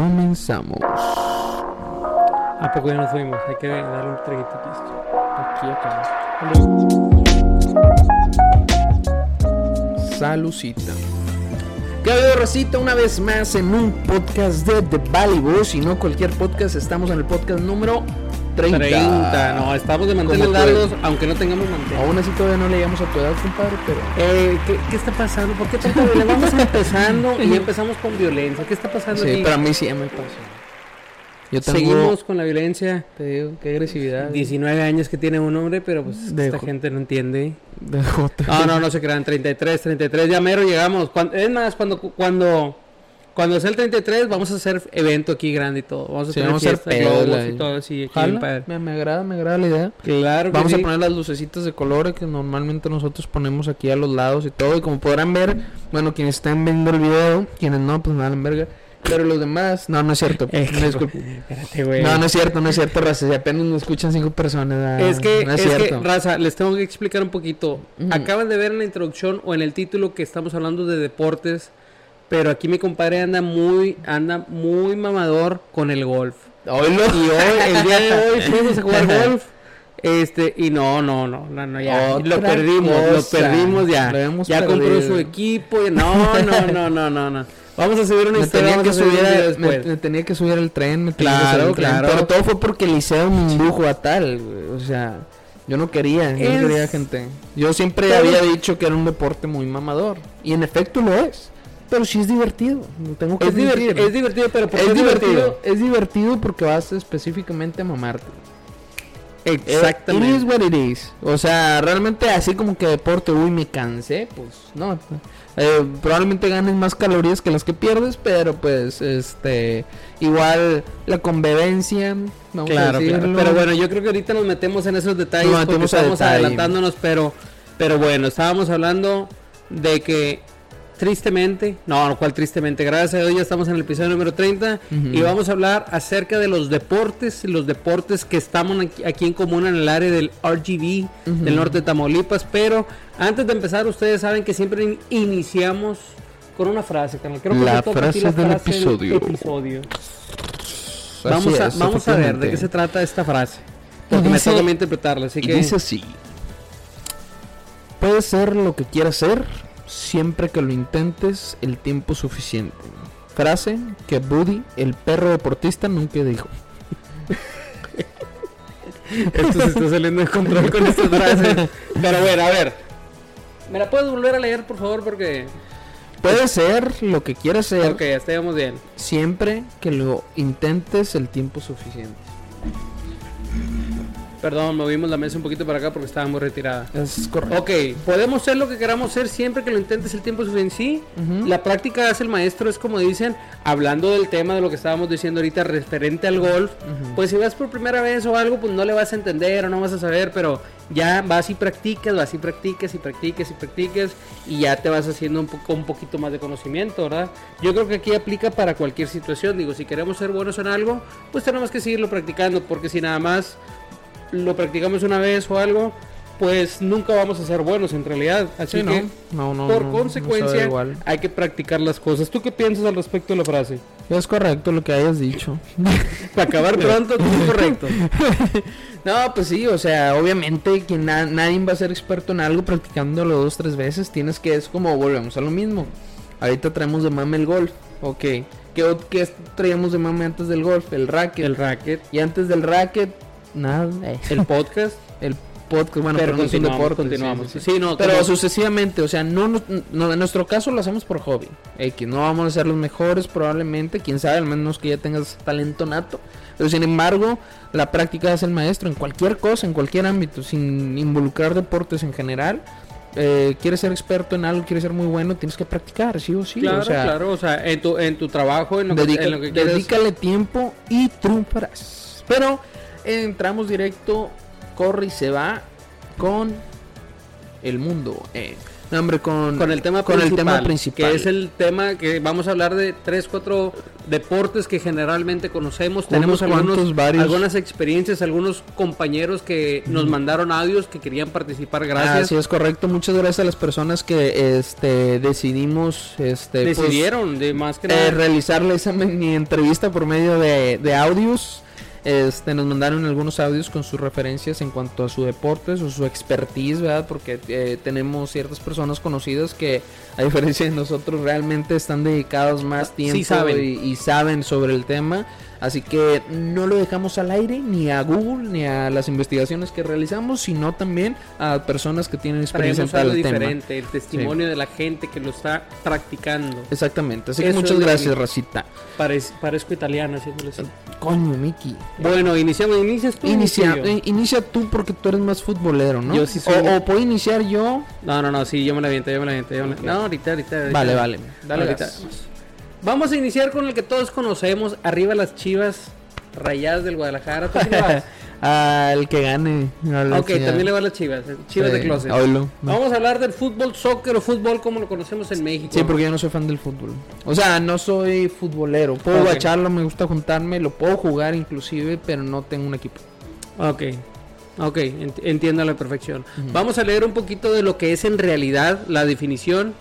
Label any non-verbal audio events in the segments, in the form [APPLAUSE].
comenzamos. ¿A poco ya nos fuimos? Hay que darle un traguito aquí. Aquí acá. Salucita. ¿Qué ha Rosita? Una vez más en un podcast de The Valley Boys y no cualquier podcast. Estamos en el podcast número 30. 30. No, estamos de manteles largos, aunque no tengamos manteles. Aún así todavía no le llegamos a tu edad, compadre, pero... Eh, ¿qué, qué está pasando? ¿Por qué tanta violencia? Vamos empezando y empezamos con violencia. ¿Qué está pasando Sí, aquí? pero a mí sí me pasó. Yo tengo... Seguimos con la violencia. Te digo, qué agresividad. 19 años que tiene un hombre, pero pues esta gente no entiende. De. No, no, no se crean. 33, 33. Ya mero llegamos. Es más, cuando, cuando, cuando sea el 33, vamos a hacer evento aquí grande y todo. Vamos a Sí, tener vamos a hacer fiesta, globos la- y todo así. aquí padre. me, me agrada, me agrada la idea. Claro que Vamos sí. a poner las lucecitas de colores que normalmente nosotros ponemos aquí a los lados y todo. Y como podrán ver, bueno, quienes están viendo el video, quienes no, pues nada, en verga. Pero los demás, no, no es cierto. Me disculpo. Espérate, güey. No, no es cierto, no es cierto, raza. Si apenas nos escuchan cinco personas. ah, Es que, no es, es que, raza, les tengo que explicar un poquito. Acaban de ver en la introducción o en el título que estamos hablando de deportes, pero aquí mi compadre anda muy, anda muy mamador con el golf. Oílo. Y hoy, el día de hoy, [LAUGHS] fuimos a jugar golf. Este, y no, no, no, no, no, ya. Otra lo perdimos, lo perdimos ya. Lo ya compró su equipo. y- no, no, no, no, no, no. Vamos a subir una Me historia. tenía, que subir subir me, tenía que subir el tren, me tenía que Claro, subir al tren, claro. Pero todo fue porque el liceo me indujo a tal, O sea, yo no quería, yo no quería gente. Yo siempre había dicho que era un deporte muy mamador. Y en efecto lo es. Pero sí es divertido. Tengo que Es, divert- admitir. es divertido, pero ¿por qué Es divertido, es divertido porque vas específicamente a mamarte. Exactamente. It is what it is. O sea, realmente así como que deporte, uy, me cansé, pues no. Eh, probablemente ganes más calorías que las que pierdes, pero pues, este, igual la convivencia, vamos a Claro, claro. Pero bueno, yo creo que ahorita nos metemos en esos detalles Nos porque estamos detalle. adelantándonos, pero, pero bueno, estábamos hablando de que tristemente, no, cual tristemente, gracias a Dios ya estamos en el episodio número 30 Ujú. y vamos a hablar acerca de los deportes, los deportes que estamos aquí, en común en el área del RGB del norte de Tamaulipas, pero antes de empezar ustedes saben que siempre in- iniciamos con una frase. Creo que La te toca a ti frase del episodio. Vamos, a, es, vamos a ver de qué se trata esta frase. Porque me Dice- toca a mí interpretarla, así que... dice así. Puedes ser lo que quieras ser siempre que lo intentes el tiempo suficiente. Frase que Buddy, el perro deportista, nunca dijo. Esto se está saliendo de control con estas frases. Pero bueno, a ver. ¿Me la puedes volver a leer, por favor? Porque... Puedes ser lo que quieras ser Ok, bien. siempre que lo intentes el tiempo suficiente. Perdón, movimos la mesa un poquito para acá porque estaba muy retirada. Es correcto. Ok, podemos ser lo que queramos ser siempre que lo intentes el tiempo suficiente. Sí, la práctica hace el maestro, es como dicen, hablando del tema de lo que estábamos diciendo ahorita referente al golf. Pues si vas por primera vez o algo, pues no le vas a entender o no vas a saber, pero ya vas y practicas, vas y practicas y practicas y practicas y ya te vas haciendo un, poco, un poquito más de conocimiento, ¿verdad? Yo creo que aquí aplica para cualquier situación. Digo, si queremos ser buenos en algo, pues tenemos que seguirlo practicando, porque si nada más lo practicamos una vez o algo, pues nunca vamos a ser buenos en realidad. Así Sí, que, no, no, no, por consecuencia, hay que practicar las cosas. ¿Tú qué piensas al respecto de la frase? Es correcto lo que hayas dicho. [LAUGHS] Para acabar pronto, es correcto. [LAUGHS] No, pues sí, o sea, obviamente que na- nadie va a ser experto en algo practicándolo dos, tres veces. Tienes que, es como volvemos a lo mismo. Ahorita traemos de mame el golf. Ok. ¿Qué, qué traíamos de mame antes del golf? El racket. El racket, Y antes del racket, nada. el podcast. [LAUGHS] El podcast, bueno, pero pero, no es un continuamos, deporte. continuamos. sí, sí, Sí, no, Pero sucesivamente, o sea, no, nos- no, en nuestro caso lo hacemos por hobby. X, no vamos a ser los mejores probablemente, quién sabe, al menos que ya tengas talento nato. Pero sin embargo, la práctica es el maestro en cualquier cosa, en cualquier ámbito, sin involucrar deportes en general. Eh, quieres ser experto en algo, quieres ser muy bueno, tienes que practicar, sí o sí. claro, o sea, claro, o sea, en tu, en tu trabajo, en lo, que, en lo que quieres. dedícale tiempo y triunfarás. Pero entramos directo, corre y se va con el mundo. eh. No, hombre, con, con el tema con el tema principal. que es el tema que vamos a hablar de tres, cuatro deportes que generalmente conocemos. Tenemos algunos, varios. algunas experiencias, algunos compañeros que nos mandaron audios que querían participar. Gracias. Así es correcto. Muchas gracias a las personas que este decidimos este pues, Decidieron, de más que eh, nada. realizarle esa mini entrevista por medio de, de audios. Este, nos mandaron algunos audios con sus referencias en cuanto a su deporte, o su expertise, ¿verdad? Porque eh, tenemos ciertas personas conocidas que, a diferencia de nosotros, realmente están dedicados más tiempo saben. Y, y saben sobre el tema. Así que no lo dejamos al aire ni a Google ni a las investigaciones que realizamos, sino también a personas que tienen experiencia en tal tema. diferente, el testimonio de la gente que lo está practicando. Exactamente. Así que muchas gracias, que- Racita. Parez- parezco italiano haciéndole así. Coño, Miki. Bueno, iniciamos, inicias tú. Inicia, eh, inicia tú porque tú eres más futbolero, ¿no? Yo sí soy- O, o puedo iniciar yo. No, no, no, sí, yo me la aviento, yo me la aviento. yo me la- No, ahorita, ahorita, ahorita. Vale, vale. Dale Ahorita. gas. Vamos a iniciar con el que todos conocemos. Arriba las chivas rayadas del Guadalajara. ¿Tú quién le vas? [LAUGHS] Al que gane. ok, también le va a las chivas. eh, Chivas Sí, de closet. Vamos a hablar del fútbol, soccer o fútbol como lo conocemos en México. Sí, porque yo no soy fan del fútbol. O sea, no soy futbolero. Puedo Ok. guacharlo, me gusta juntarme, lo puedo jugar inclusive, pero no tengo un equipo. Ok, ok, ent- entiendo a la perfección. Vamos a leer un poquito de lo que es en realidad la definición.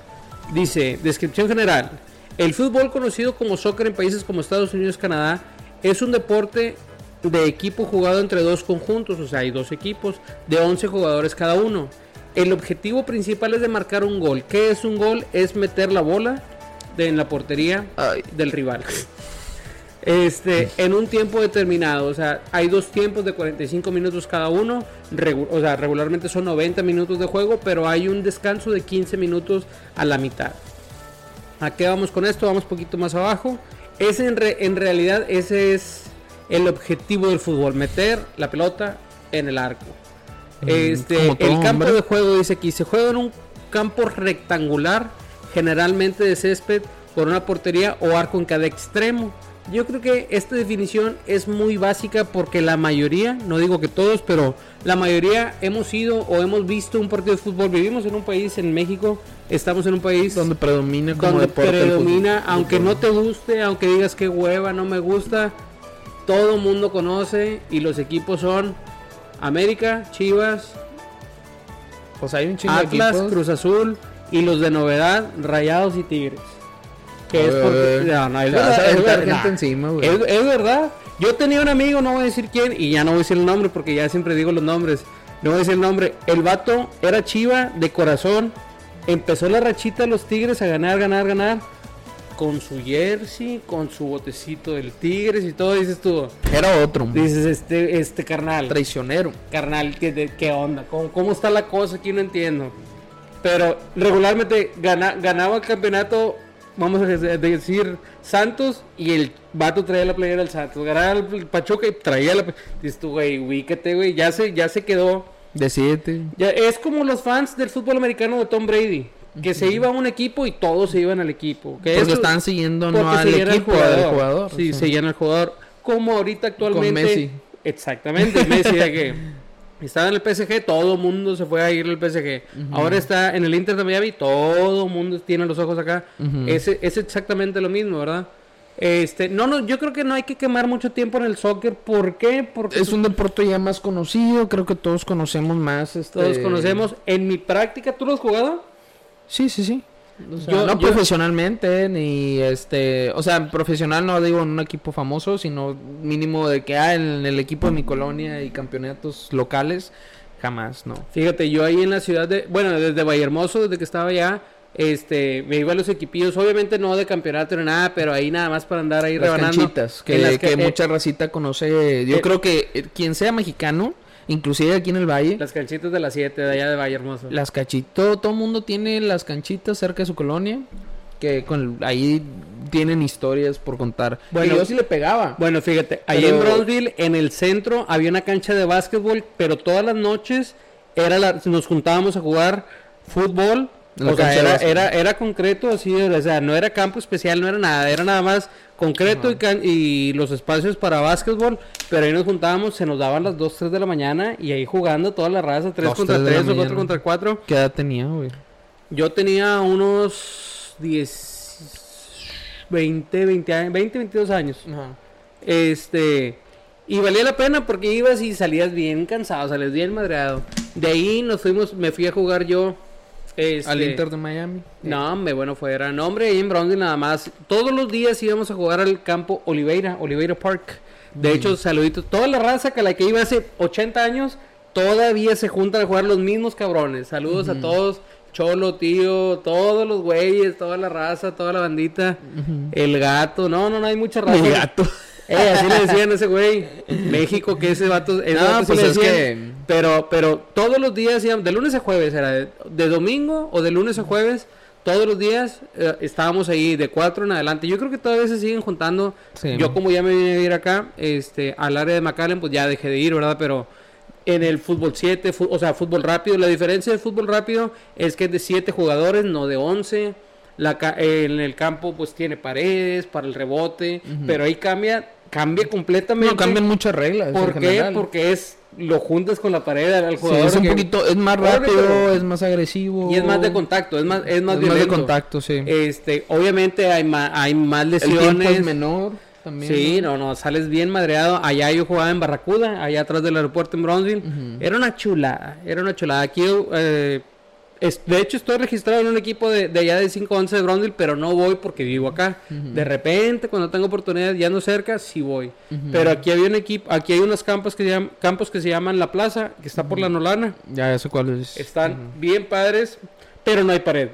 Dice, descripción general. El fútbol conocido como soccer en países como Estados Unidos Canadá es un deporte de equipo jugado entre dos conjuntos, o sea, hay dos equipos de 11 jugadores cada uno. El objetivo principal es de marcar un gol. ¿Qué es un gol? Es meter la bola de- en la portería Ay. del rival. Este, en un tiempo determinado, o sea, hay dos tiempos de 45 minutos cada uno, regu- o sea, regularmente son 90 minutos de juego, pero hay un descanso de 15 minutos a la mitad. ¿A qué vamos con esto? Vamos un poquito más abajo. Ese en, re- en realidad ese es el objetivo del fútbol, meter la pelota en el arco. Este, como todo el campo hombre. de juego dice aquí, se juega en un campo rectangular, generalmente de césped, con una portería o arco en cada extremo. Yo creo que esta definición es muy básica porque la mayoría, no digo que todos, pero la mayoría hemos ido o hemos visto un partido de fútbol. Vivimos en un país, en México, estamos en un país Donde predomina como donde deporte el predomina, fútbol. aunque no te guste, aunque digas que hueva, no me gusta, todo mundo conoce y los equipos son América, Chivas, Pues hay un de Atlas. Cruz Azul y los de novedad, Rayados y Tigres. Que es porque no, no, verdad, a es aventar verdad. gente encima, güey. Es, es verdad. Yo tenía un amigo, no voy a decir quién, y ya no voy a decir el nombre porque ya siempre digo los nombres. No voy a decir el nombre. El vato era chiva de corazón. Empezó la rachita de los Tigres a ganar, ganar, ganar. Con su jersey, con su botecito del Tigres y todo. Dices tú, Era otro. dices, este, este carnal. Traicionero. Carnal, ¿qué, de- qué onda? ¿Cómo, cómo está la cosa? Aquí no entiendo. Pero regularmente gana- ganaba el campeonato, vamos a de- decir, Santos y el vato traía la playera del Santos. Ganaba el Pachuca y traía la... Dices tú, güey, ubícate, güey. Ya se, ya se quedó. De siete. Ya, es como los fans del fútbol americano de Tom Brady. Que se iba a un equipo y todos se iban al equipo. Que Porque estaban siguiendo no al equipo, al jugador. Sí, o sea. seguían al jugador. Como ahorita actualmente. Messi. Exactamente, Messi, de que estaba en el PSG, todo el mundo se fue a ir al PSG. Ahora está en el Inter de Miami, todo el mundo tiene los ojos acá. Ese- es exactamente lo mismo, ¿verdad? Este, no, no, yo creo que no hay que quemar mucho tiempo en el soccer. ¿Por qué? Porque Es un deporte ya más conocido, creo que todos conocemos más. Este... todos conocemos. En mi práctica, ¿tú lo has jugado? Sí, sí, sí. O sea, Yo- no yo- profesionalmente, ni este, o sea, profesional no digo en un equipo famoso, sino mínimo de que ah, en el equipo de mi colonia y campeonatos locales, jamás, no. Fíjate, yo ahí en la ciudad de, bueno, desde Vallehermoso, desde que estaba allá, este, me iba a los equipillos, obviamente no de campeonato ni nada, pero ahí nada más para andar ahí Las rebanando. canchitas, que, En las que eh, mucha racita conoce, yo eh, creo que eh, quien sea mexicano, inclusive aquí en el Valle, Las canchitas de las 7 de allá de Vallehermoso. las cachitas, todo el mundo tiene las canchitas cerca de su colonia, que con ahí tienen historias por contar. Bueno, y yo sí le pegaba. Bueno, fíjate, ahí Pero- en Bronzeville, en el centro, había una cancha de básquetbol, pero todas las noches era la- nos juntábamos a jugar fútbol. La O sea, era, era, era concreto, así, o sea, no era campo especial, no era nada, era nada más concreto y, can- y los espacios para básquetbol, pero ahí nos juntábamos, se nos daban las 2, 3 de la mañana y ahí jugando toda la raza, 3 Dos, contra tres de la 3 o 4 mañana. contra 4. ¿Qué edad tenía, güey? Yo tenía unos 10, 20, 20, años- 20, 22 años. Ajá. Este, y valía la pena porque ibas y salías bien cansado, salías bien madreado. De ahí nos fuimos, me fui a jugar yo. Este, Al Inter de Miami. No, hombre, bueno, fuera. No, hombre, ahí en Brownsville nada más. Todos los días íbamos a jugar al campo Oliveira, Oliveira Park. De hecho, saluditos. Toda la raza que la que iba hace 80 años, todavía se juntan a jugar los mismos cabrones. Saludos a todos. Cholo, tío, todos los güeyes, toda la raza, toda la bandita. El gato. No, no, no, hay mucha raza. El gato. Eh, así le decían a ese güey. México, que ese vato. ese No, vato pues es decían. que- Pero, pero todos los días, de lunes a jueves, era de, de domingo o de lunes a jueves, todos los días eh, estábamos ahí de cuatro en adelante. Yo creo que todavía se siguen juntando. Sí. Yo como ya me vine a vivir acá, este, al área de McAllen, pues ya dejé de ir, ¿verdad? Pero en el fútbol 7, fu- o sea, fútbol rápido, la diferencia del fútbol rápido es que es de 7 jugadores, no de 11. La, ca- en el campo pues tiene paredes para el rebote, pero ahí cambia, cambia completamente. No, cambian muchas reglas. ¿Por qué? general. Porque es lo juntas con la pared al Sí, jugador. es un que- poquito, es más rápido, es más agresivo. y es más de contacto, es más es más, Es más de violento. contacto, sí. Este, obviamente hay más hay más El lesiones. tiempo es menor también. Sí, no, no, sales bien madreado. Allá yo jugaba en Barracuda, allá atrás del aeropuerto en Brownsville. Era una chulada, era una chulada. Aquí, eh, es- de hecho, estoy registrado en un equipo de, de allá de 511 de Brownsville, pero no voy porque vivo acá. De repente, cuando tengo oportunidad, ya no cerca, sí voy. Pero aquí había un equipo, aquí hay unos campos que se llaman, campos que se llaman La Plaza, que está por la Nolana. Ya sé cuál es. Están bien padres, pero no hay pared.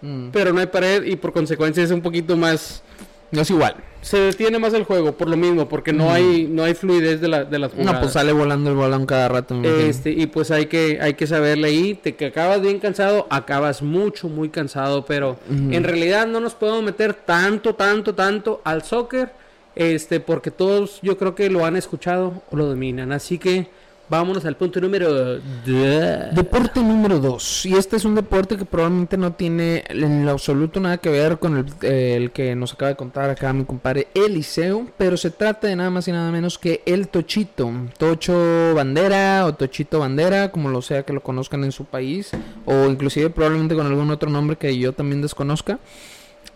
Mm. Pero no hay pared y por consecuencia es un poquito más No es igual. se detiene más el juego por lo mismo, porque no hay no hay fluidez de, la, de las No, jugadas. pues sale volando el balón cada rato. me imagino. este, y pues hay que hay que saberle ahí, te que acabas bien cansado, acabas mucho muy cansado, pero en realidad no nos podemos meter tanto tanto tanto al soccer, este, porque todos yo creo que lo han escuchado o lo dominan, así que vámonos al punto número. Deporte número 2. Y este es un deporte que probablemente no tiene en lo absoluto nada que ver con el, el que nos acaba de contar acá mi compadre Eliseo. Pero se trata de nada más y nada menos que el Tochito. Tocho Bandera o Tochito Bandera, como lo sea que lo conozcan en su país. O inclusive probablemente con algún otro nombre que yo también desconozca.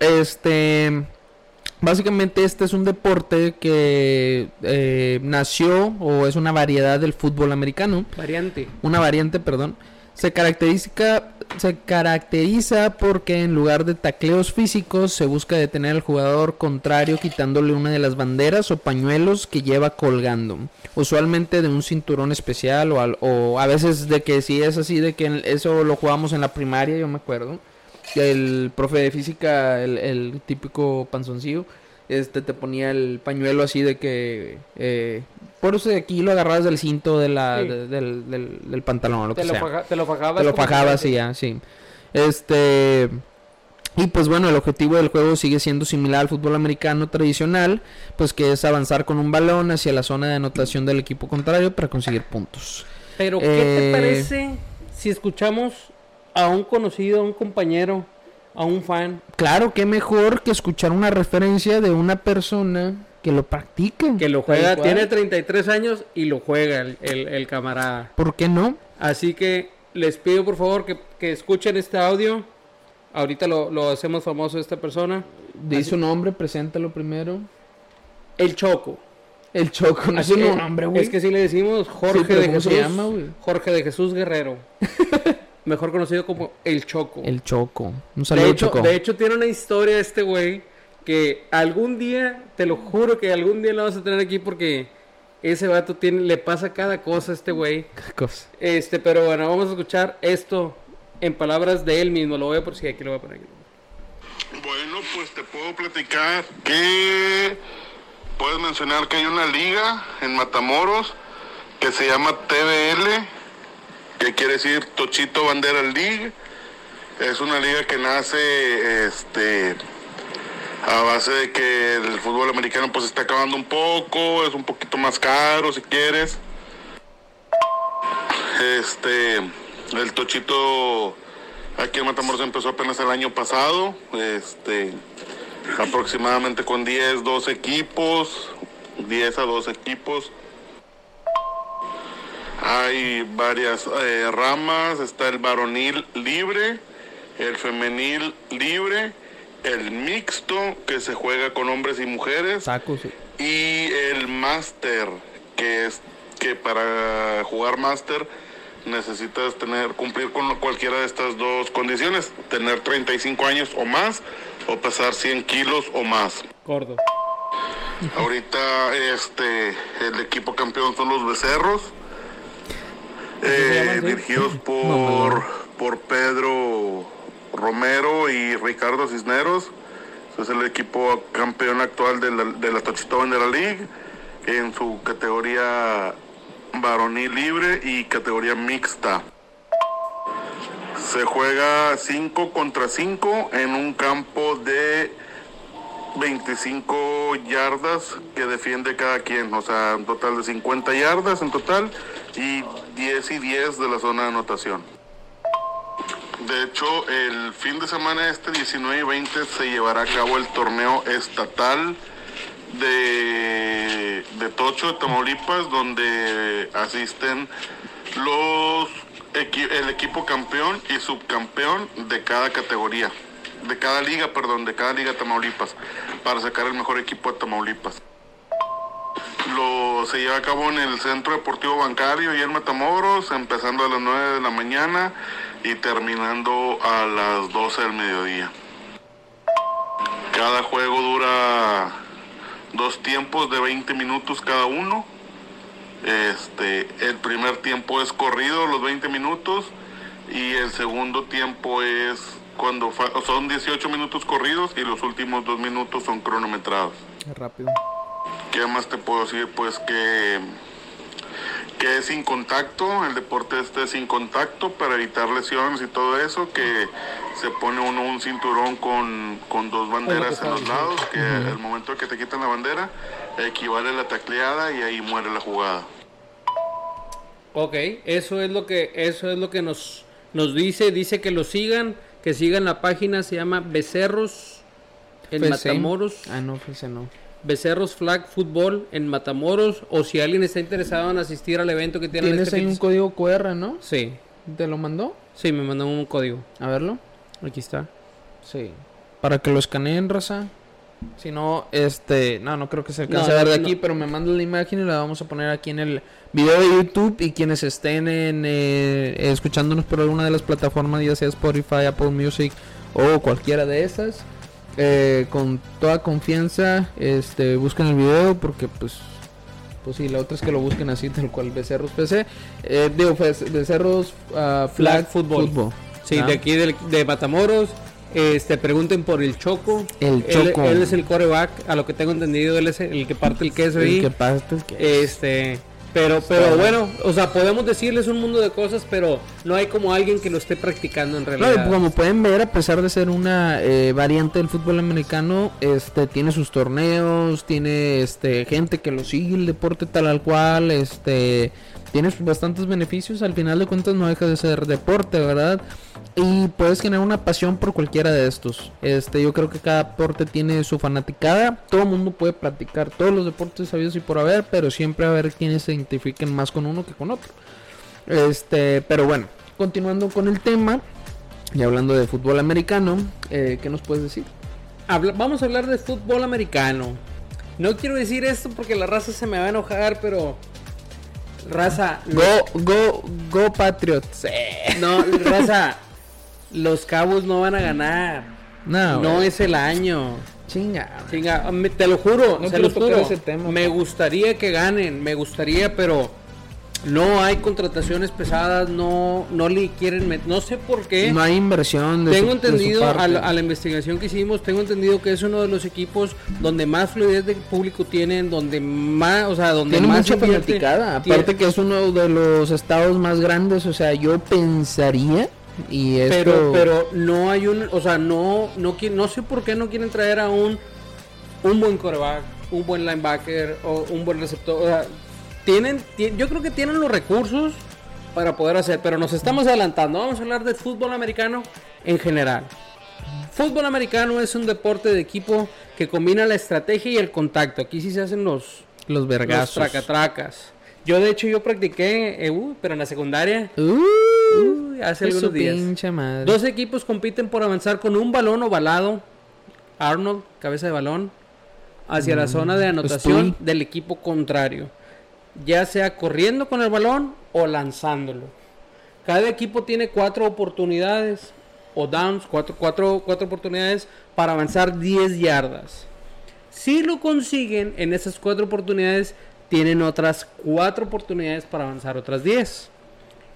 Este... Básicamente este es un deporte que eh, nació o es una variedad del fútbol americano Variante. una variante, perdón, se caracteriza, se caracteriza porque en lugar de tacleos físicos se busca detener al jugador contrario quitándole una de las banderas o pañuelos que lleva colgando, usualmente de un cinturón especial o, al- o a veces de que si es así de que eso lo jugamos en la primaria, yo me acuerdo. El profe de física, el, el típico panzoncillo, este te ponía el pañuelo así de que eh, por eso de aquí lo agarrabas del cinto de la, Sí. de- del, del, del pantalón lo Te que lo, sea. faja- te lo fajabas. Te lo fajabas y ya, sí. Este. Y pues bueno, el objetivo del juego sigue siendo similar al fútbol americano tradicional, pues que es avanzar con un balón hacia la zona de anotación del equipo contrario para conseguir puntos. Pero, ¿qué te Eh, parece si escuchamos a un conocido, a un compañero, a un fan? Claro, que mejor que escuchar una referencia de una persona que lo practica. Que lo juega, tiene 33 años y lo juega el, el- el camarada. ¿Por qué no? Así que les pido por favor que, que escuchen este audio. Ahorita lo, lo hacemos famoso esta persona. Di su nombre, preséntalo primero. El Choco. El Choco, no Así es un nombre, güey. Es que sí le decimos Jorge Sí, de ¿cómo Jesús. se llama, güey? Jorge de Jesús Guerrero. [LAUGHS] Mejor conocido como El Choco. El Choco. Un saludo, de, hecho, Choco. de hecho, tiene una historia este güey que algún día, te lo juro que algún día lo vas a tener aquí porque ese vato tiene, le pasa cada cosa a este güey. [LAUGHS] Cosa. Este, pero bueno, vamos a escuchar esto en palabras de él mismo. Lo voy a por si aquí lo voy a poner aquí. Bueno, pues te puedo platicar que puedes mencionar que hay una liga en Matamoros que se llama TBL, que quiere decir Tochito Bandera League. Es una liga que nace este a base de que el fútbol americano pues está acabando un poco, es un poquito más caro si quieres. Este, el Tochito aquí en Matamoros empezó apenas el año pasado, este, aproximadamente con 10, 12 equipos, 10 a 12 equipos. Hay varias eh, ramas, está el varonil libre, el femenil libre, el mixto que se juega con hombres y mujeres sí. y el máster que es que para jugar máster necesitas tener cumplir con cualquiera de estas dos condiciones, tener 35 años o más o pesar 100 kilos o más. Gordo. Ahorita este el equipo campeón son los becerros, ¿Así se eh, dirigidos [LAUGHS] por, por Pedro Romero y Ricardo Cisneros. Es el equipo campeón actual de la, de la de la League en su categoría varonil libre y categoría mixta. Se juega 5 contra 5 en un campo de 25 yardas que defiende cada quien, o sea, un total de 50 yardas en total y 10 y 10 de la zona de anotación. De hecho, el fin de semana este 19 y 20 se llevará a cabo el torneo estatal de, de Tocho de Tamaulipas, donde asisten los el equipo campeón y subcampeón de cada categoría, de cada liga, perdón, de cada liga Tamaulipas, para sacar el mejor equipo de Tamaulipas. Lo se lleva a cabo en el Centro Deportivo Bancario y en Matamoros, empezando a las 9 de la mañana y terminando a las 12 del mediodía. Cada juego dura dos tiempos de 20 minutos cada uno. Este, el primer tiempo es corrido, los 20 minutos, y el segundo tiempo es cuando son 18 minutos corridos y los últimos dos minutos son cronometrados. Rápido. ¿Qué más te puedo decir? Pues que, que es sin contacto, el deporte este es sin contacto para evitar lesiones y todo eso, que se pone uno un cinturón con, con dos banderas en los lados, que el momento que te quitan la bandera equivale a la tacleada y ahí muere la jugada. Ok, eso es lo que eso es lo que nos nos dice, dice que lo sigan, que sigan la página, se llama Becerros en. Matamoros, Ah, no, FC no. Becerros Flag Fútbol en Matamoros, o si alguien está interesado en asistir al evento que tienen Tienes este ahí un código QR, ¿no? Sí, ¿Te lo mandó? sí, me mandaron un código. A verlo. Aquí está. Sí. Para que lo escaneen, raza. Si no, este. No, no creo que se alcance No, a ver de no. aquí, pero me mandan la imagen y la vamos a poner aquí en el video de YouTube. Y quienes estén en, eh, escuchándonos por alguna de las plataformas, ya sea Spotify, Apple Music o cualquiera de esas, eh, con toda confianza, este, busquen el video porque, pues. Pues sí, la otra es que lo busquen así, tal cual, Becerros PC. Eh, digo, Becerros ah, Flag, Flag Football. Football. Sí, Ah. de aquí del- de Matamoros. Este, pregunten por el Choco. El Él- Choco. Él, es el coreback, a lo que tengo entendido, él es el que parte el queso ahí. El que que- Este, pero, pero bueno, o sea, podemos decirles un mundo de cosas, pero no hay como alguien que lo esté practicando en realidad. como pueden ver, a pesar de ser una eh, variante del fútbol americano, este tiene sus torneos, tiene este gente que lo sigue el deporte tal al cual, este tiene sus bastantes beneficios, al final de cuentas no deja de ser deporte, ¿verdad? Y puedes generar una pasión por cualquiera de estos. Este, yo creo que cada deporte tiene su fanaticada, todo el mundo puede practicar todos los deportes sabidos y por haber, pero siempre a haber quienes se identifiquen más con uno que con otro. Este, pero bueno, continuando con el tema, y hablando de fútbol americano, eh, ¿qué nos puedes decir? Habla- vamos a hablar de fútbol americano. No quiero decir esto porque la raza se me va a enojar, pero raza, Go, go, go Patriots. No, raza, los Cabos no van a ganar. No, No es el año. chinga. Chinga, me- te lo juro, No se tocar juro. ese tema, me gustaría que ganen, me gustaría, pero no hay contrataciones pesadas, no, no le quieren met- no sé por qué. No hay inversión. De tengo su- de su entendido parte. a la, a la investigación que hicimos, tengo entendido que es uno de los equipos donde más fluidez de público tienen, donde más, o sea, donde Tiene más mucha fanaticada. Tiene- Aparte que es uno de los estados más grandes. O sea, yo pensaría. Y esto... pero pero no hay un o sea no no no sé por qué no quieren traer a un un buen coreback un buen linebacker o un buen receptor o sea, tienen ti- yo creo que tienen los recursos para poder hacer pero nos estamos adelantando vamos a hablar de fútbol americano en general fútbol americano es un deporte de equipo que combina la estrategia y el contacto aquí sí se hacen los los los vergazos. tracatracas yo de hecho yo practiqué eh, uh, pero en la secundaria Uh, hace algunos días. pinche madre. Dos equipos compiten por avanzar con un balón ovalado. Arnold, cabeza de balón, hacia la zona de anotación del equipo contrario. Ya sea corriendo con el balón o lanzándolo. Cada equipo tiene cuatro oportunidades o downs, cuatro, cuatro, cuatro oportunidades para avanzar 10 yardas. Si lo consiguen en esas cuatro oportunidades, tienen otras cuatro oportunidades para avanzar otras 10.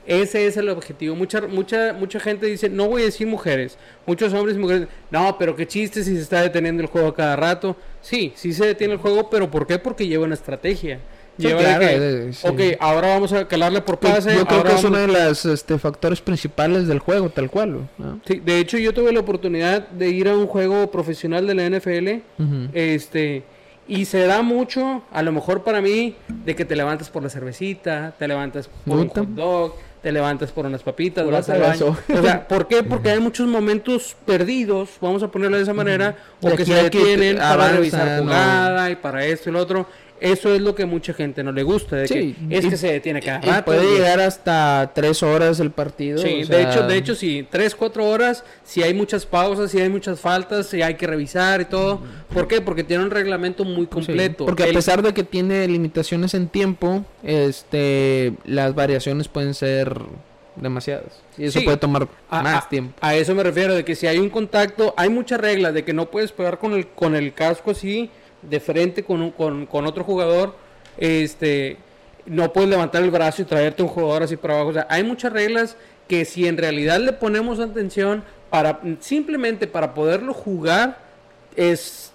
Ese es el objetivo. Mucha, mucha, mucha gente dice, no voy a decir mujeres, muchos hombres y mujeres, no, pero qué chiste si se está deteniendo el juego a cada rato. Sí, sí se detiene el juego, pero ¿por qué? Porque lleva una estrategia. Sí, claro, que, eh, sí. ok, ahora vamos a calarle por Pues, pase. yo creo que es uno de los este, factores principales del juego, tal cual. ¿no? Sí, de hecho yo tuve la oportunidad de ir a un juego profesional de la NFL, este, y se da mucho, a lo mejor para mí, de que te levantas por la cervecita, te levantas por un hot dog, te levantas por unas papitas, Pura vas al baño. O sea, ¿por qué? [LAUGHS] Porque hay muchos momentos perdidos, vamos a ponerlo de esa manera, o que se detienen para avanza, revisar no. jugada y para esto y lo otro. Eso es lo que mucha gente no le gusta, de Sí, que es y- que se detiene cada Y rato. puede llegar hasta tres horas el partido. Sí, o de sea, hecho, de hecho sí, tres, cuatro horas, si hay muchas pausas, si hay muchas faltas, si hay que revisar y todo. ¿Por qué? Porque tiene un reglamento muy completo. porque a pesar de que tiene limitaciones en tiempo, este, las variaciones pueden ser demasiadas. Y eso Sí. puede tomar a, más a- tiempo. a eso me refiero, de que si hay un contacto, hay muchas reglas de que no puedes pegar con el, con el casco así, de frente con, un- con, con otro jugador, este, no puedes levantar el brazo y traerte un jugador así para abajo. O sea, hay muchas reglas que si en realidad le ponemos atención, para simplemente para poderlo jugar, es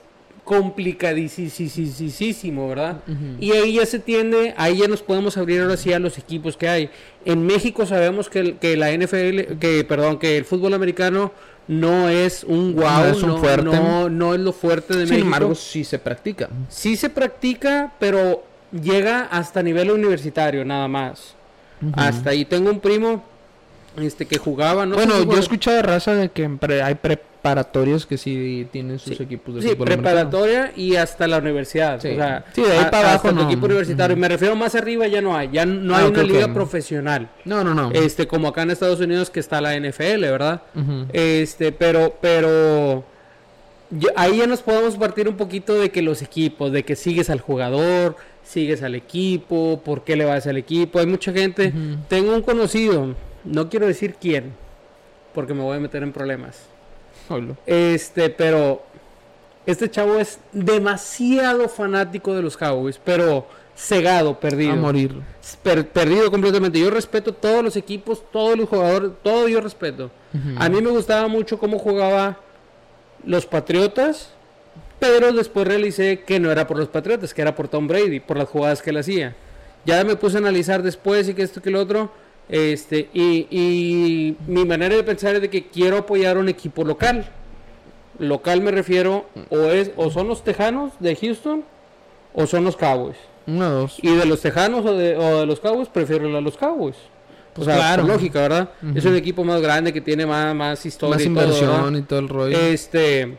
complicadísimo, ¿verdad? Y ahí ya se tiende, ahí ya nos podemos abrir ahora sí a los equipos que hay. En México sabemos que, el- que la NFL, que perdón, que el fútbol americano no es un wow, No es un fuerte. no, no es lo fuerte de Sin México. embargo, sí se practica. Sí se practica, pero llega hasta nivel universitario nada más. Hasta ahí tengo un primo este que jugaba, no bueno, yo he escuchado de raza de que pre- hay preparatorios que sí tienen sus Sí. equipos de Sí, fútbol americano. preparatoria y hasta la universidad. Sí. O sea, Sí, de ahí a- para abajo hasta no. equipo universitario. Me refiero más arriba ya no hay. Ya no Ah, hay una liga profesional. No, no, no. Este, como acá en Estados Unidos que está la NFL, ¿verdad? Este, pero, pero ahí ya nos podemos partir un poquito de que los equipos, de que sigues al jugador, sigues al equipo, por qué le vas al equipo. Hay mucha gente. Tengo un conocido, no quiero decir quién, porque me voy a meter en problemas. Oilo. Este, pero este chavo es demasiado fanático de los Cowboys, pero cegado, perdido. A morir. Per- perdido completamente. Yo respeto todos los equipos, todos los jugadores, todo yo respeto. A mí me gustaba mucho cómo jugaba los Patriotas, pero después realicé que no era por los Patriotas, que era por Tom Brady, por las jugadas que él hacía. Ya me puse a analizar después y que esto que lo otro. Este, y, y mi manera de pensar es de que quiero apoyar a un equipo local. Local me refiero, o es, o son los Tejanos de Houston, o son los Cowboys. Uno, dos. Y de los Tejanos o de, o de los Cowboys, prefiero a los Cowboys. Pues o sea, claro. lógica, ¿verdad? Es un equipo más grande que tiene más, más historia. Más y todo, inversión ¿verdad? y todo el rollo. Este.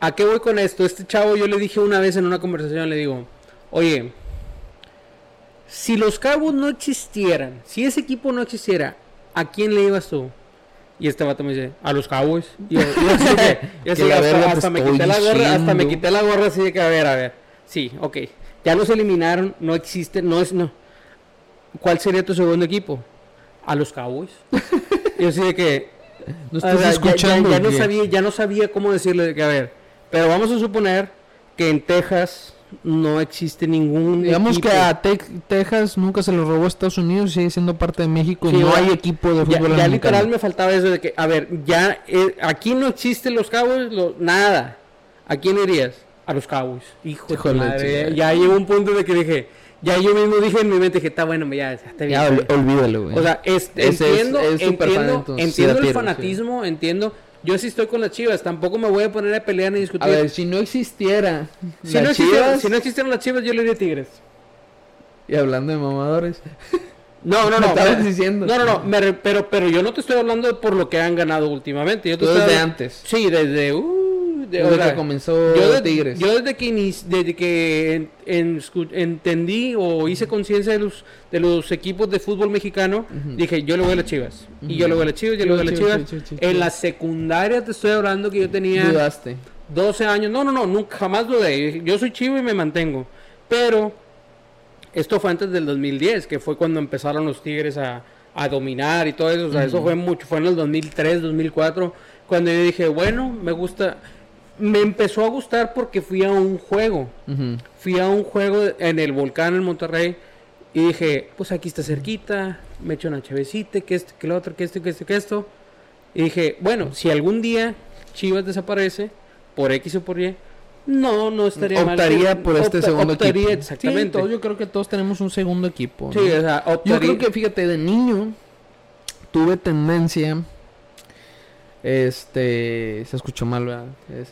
¿A qué voy con esto? Este chavo, yo le dije una vez en una conversación, le digo, oye, si los Cowboys no existieran, si ese equipo no existiera, ¿a quién le ibas tú? Y este vato me dice, a los Cowboys. Y yo, que- [LAUGHS] yo Que la hasta, hasta me quité la gorra, hasta me quité la gorra así de que, a ver, a ver. Sí, ok. Ya los eliminaron, no existen, no es, no. ¿Cuál sería tu segundo equipo? A los Cowboys. [LAUGHS] yo así de que, ¿No o estás sea, ya- escuchando? Ya, ya no sabía, ya no sabía cómo decirle de que, a ver, pero vamos a suponer que en Texas no existe ningún Digamos equipo. que a Tex- Texas nunca se lo robó a Estados Unidos, sigue siendo parte de México Sí, y no ya- hay equipo de ya, fútbol ya americano. literal me faltaba eso de que, a ver, ya eh, aquí no existen los Cowboys, lo- nada. ¿A quién irías? A los Cowboys. Hijo de madre, sí. Ya llegó un punto de que dije, ya yo mismo dije en mi mente que está bueno, ya, ya está bien. Ya, está ol- bien". olvídalo, güey. O sea, es- entiendo, es entiendo, entiendo sí, el fanatismo, entiendo. Yo sí estoy con las chivas, tampoco me voy a poner a pelear ni discutir. a ver, si no existiera si, las no existieran, Chivas, si no existieran las chivas, yo le iría a Tigres. y hablando de mamadores, [LAUGHS] No, no, no. [LAUGHS] estabas me- diciendo. No, no, no. me pero, pero yo no te estoy hablando por lo que han ganado últimamente. Yo te Tú estoy desde hablando- antes. Sí, desde, uh, de- Desde o sea, que comenzó yo, de- Tigres. yo desde que inici- desde que en- en- escu- entendí o hice conciencia de los de los equipos de fútbol mexicano, dije, yo le voy a las Chivas. Y yo le voy a las Chivas, yo le voy a las Chivas, Chivas. Chivas, Chivas, En la secundaria te estoy hablando que yo tenía Dudaste. 12 años. No, no, no, nunca jamás dudé. Yo soy chivo y me mantengo. Pero esto fue antes del 2010, que fue cuando empezaron los Tigres a, a dominar y todo eso. O sea, eso fue mucho, fue en el 2003, 2004, cuando yo dije, bueno, me gusta. Me empezó a gustar porque fui a un juego. Fui a un juego en el volcán en Monterrey y dije, pues aquí está cerquita, me echo una chavecita, que esto, que lo otro, que esto, que esto, que esto. Y dije, bueno, si algún día Chivas desaparece, por X o por Y, no, no estaría mal. Optaría que- por este opta- segundo optaría, equipo. Exactamente. Sí, todos- yo creo que todos tenemos un segundo equipo. Sí, o sea, Yo creo que, fíjate, de niño tuve tendencia. Este. Se escuchó mal, ¿verdad? Es-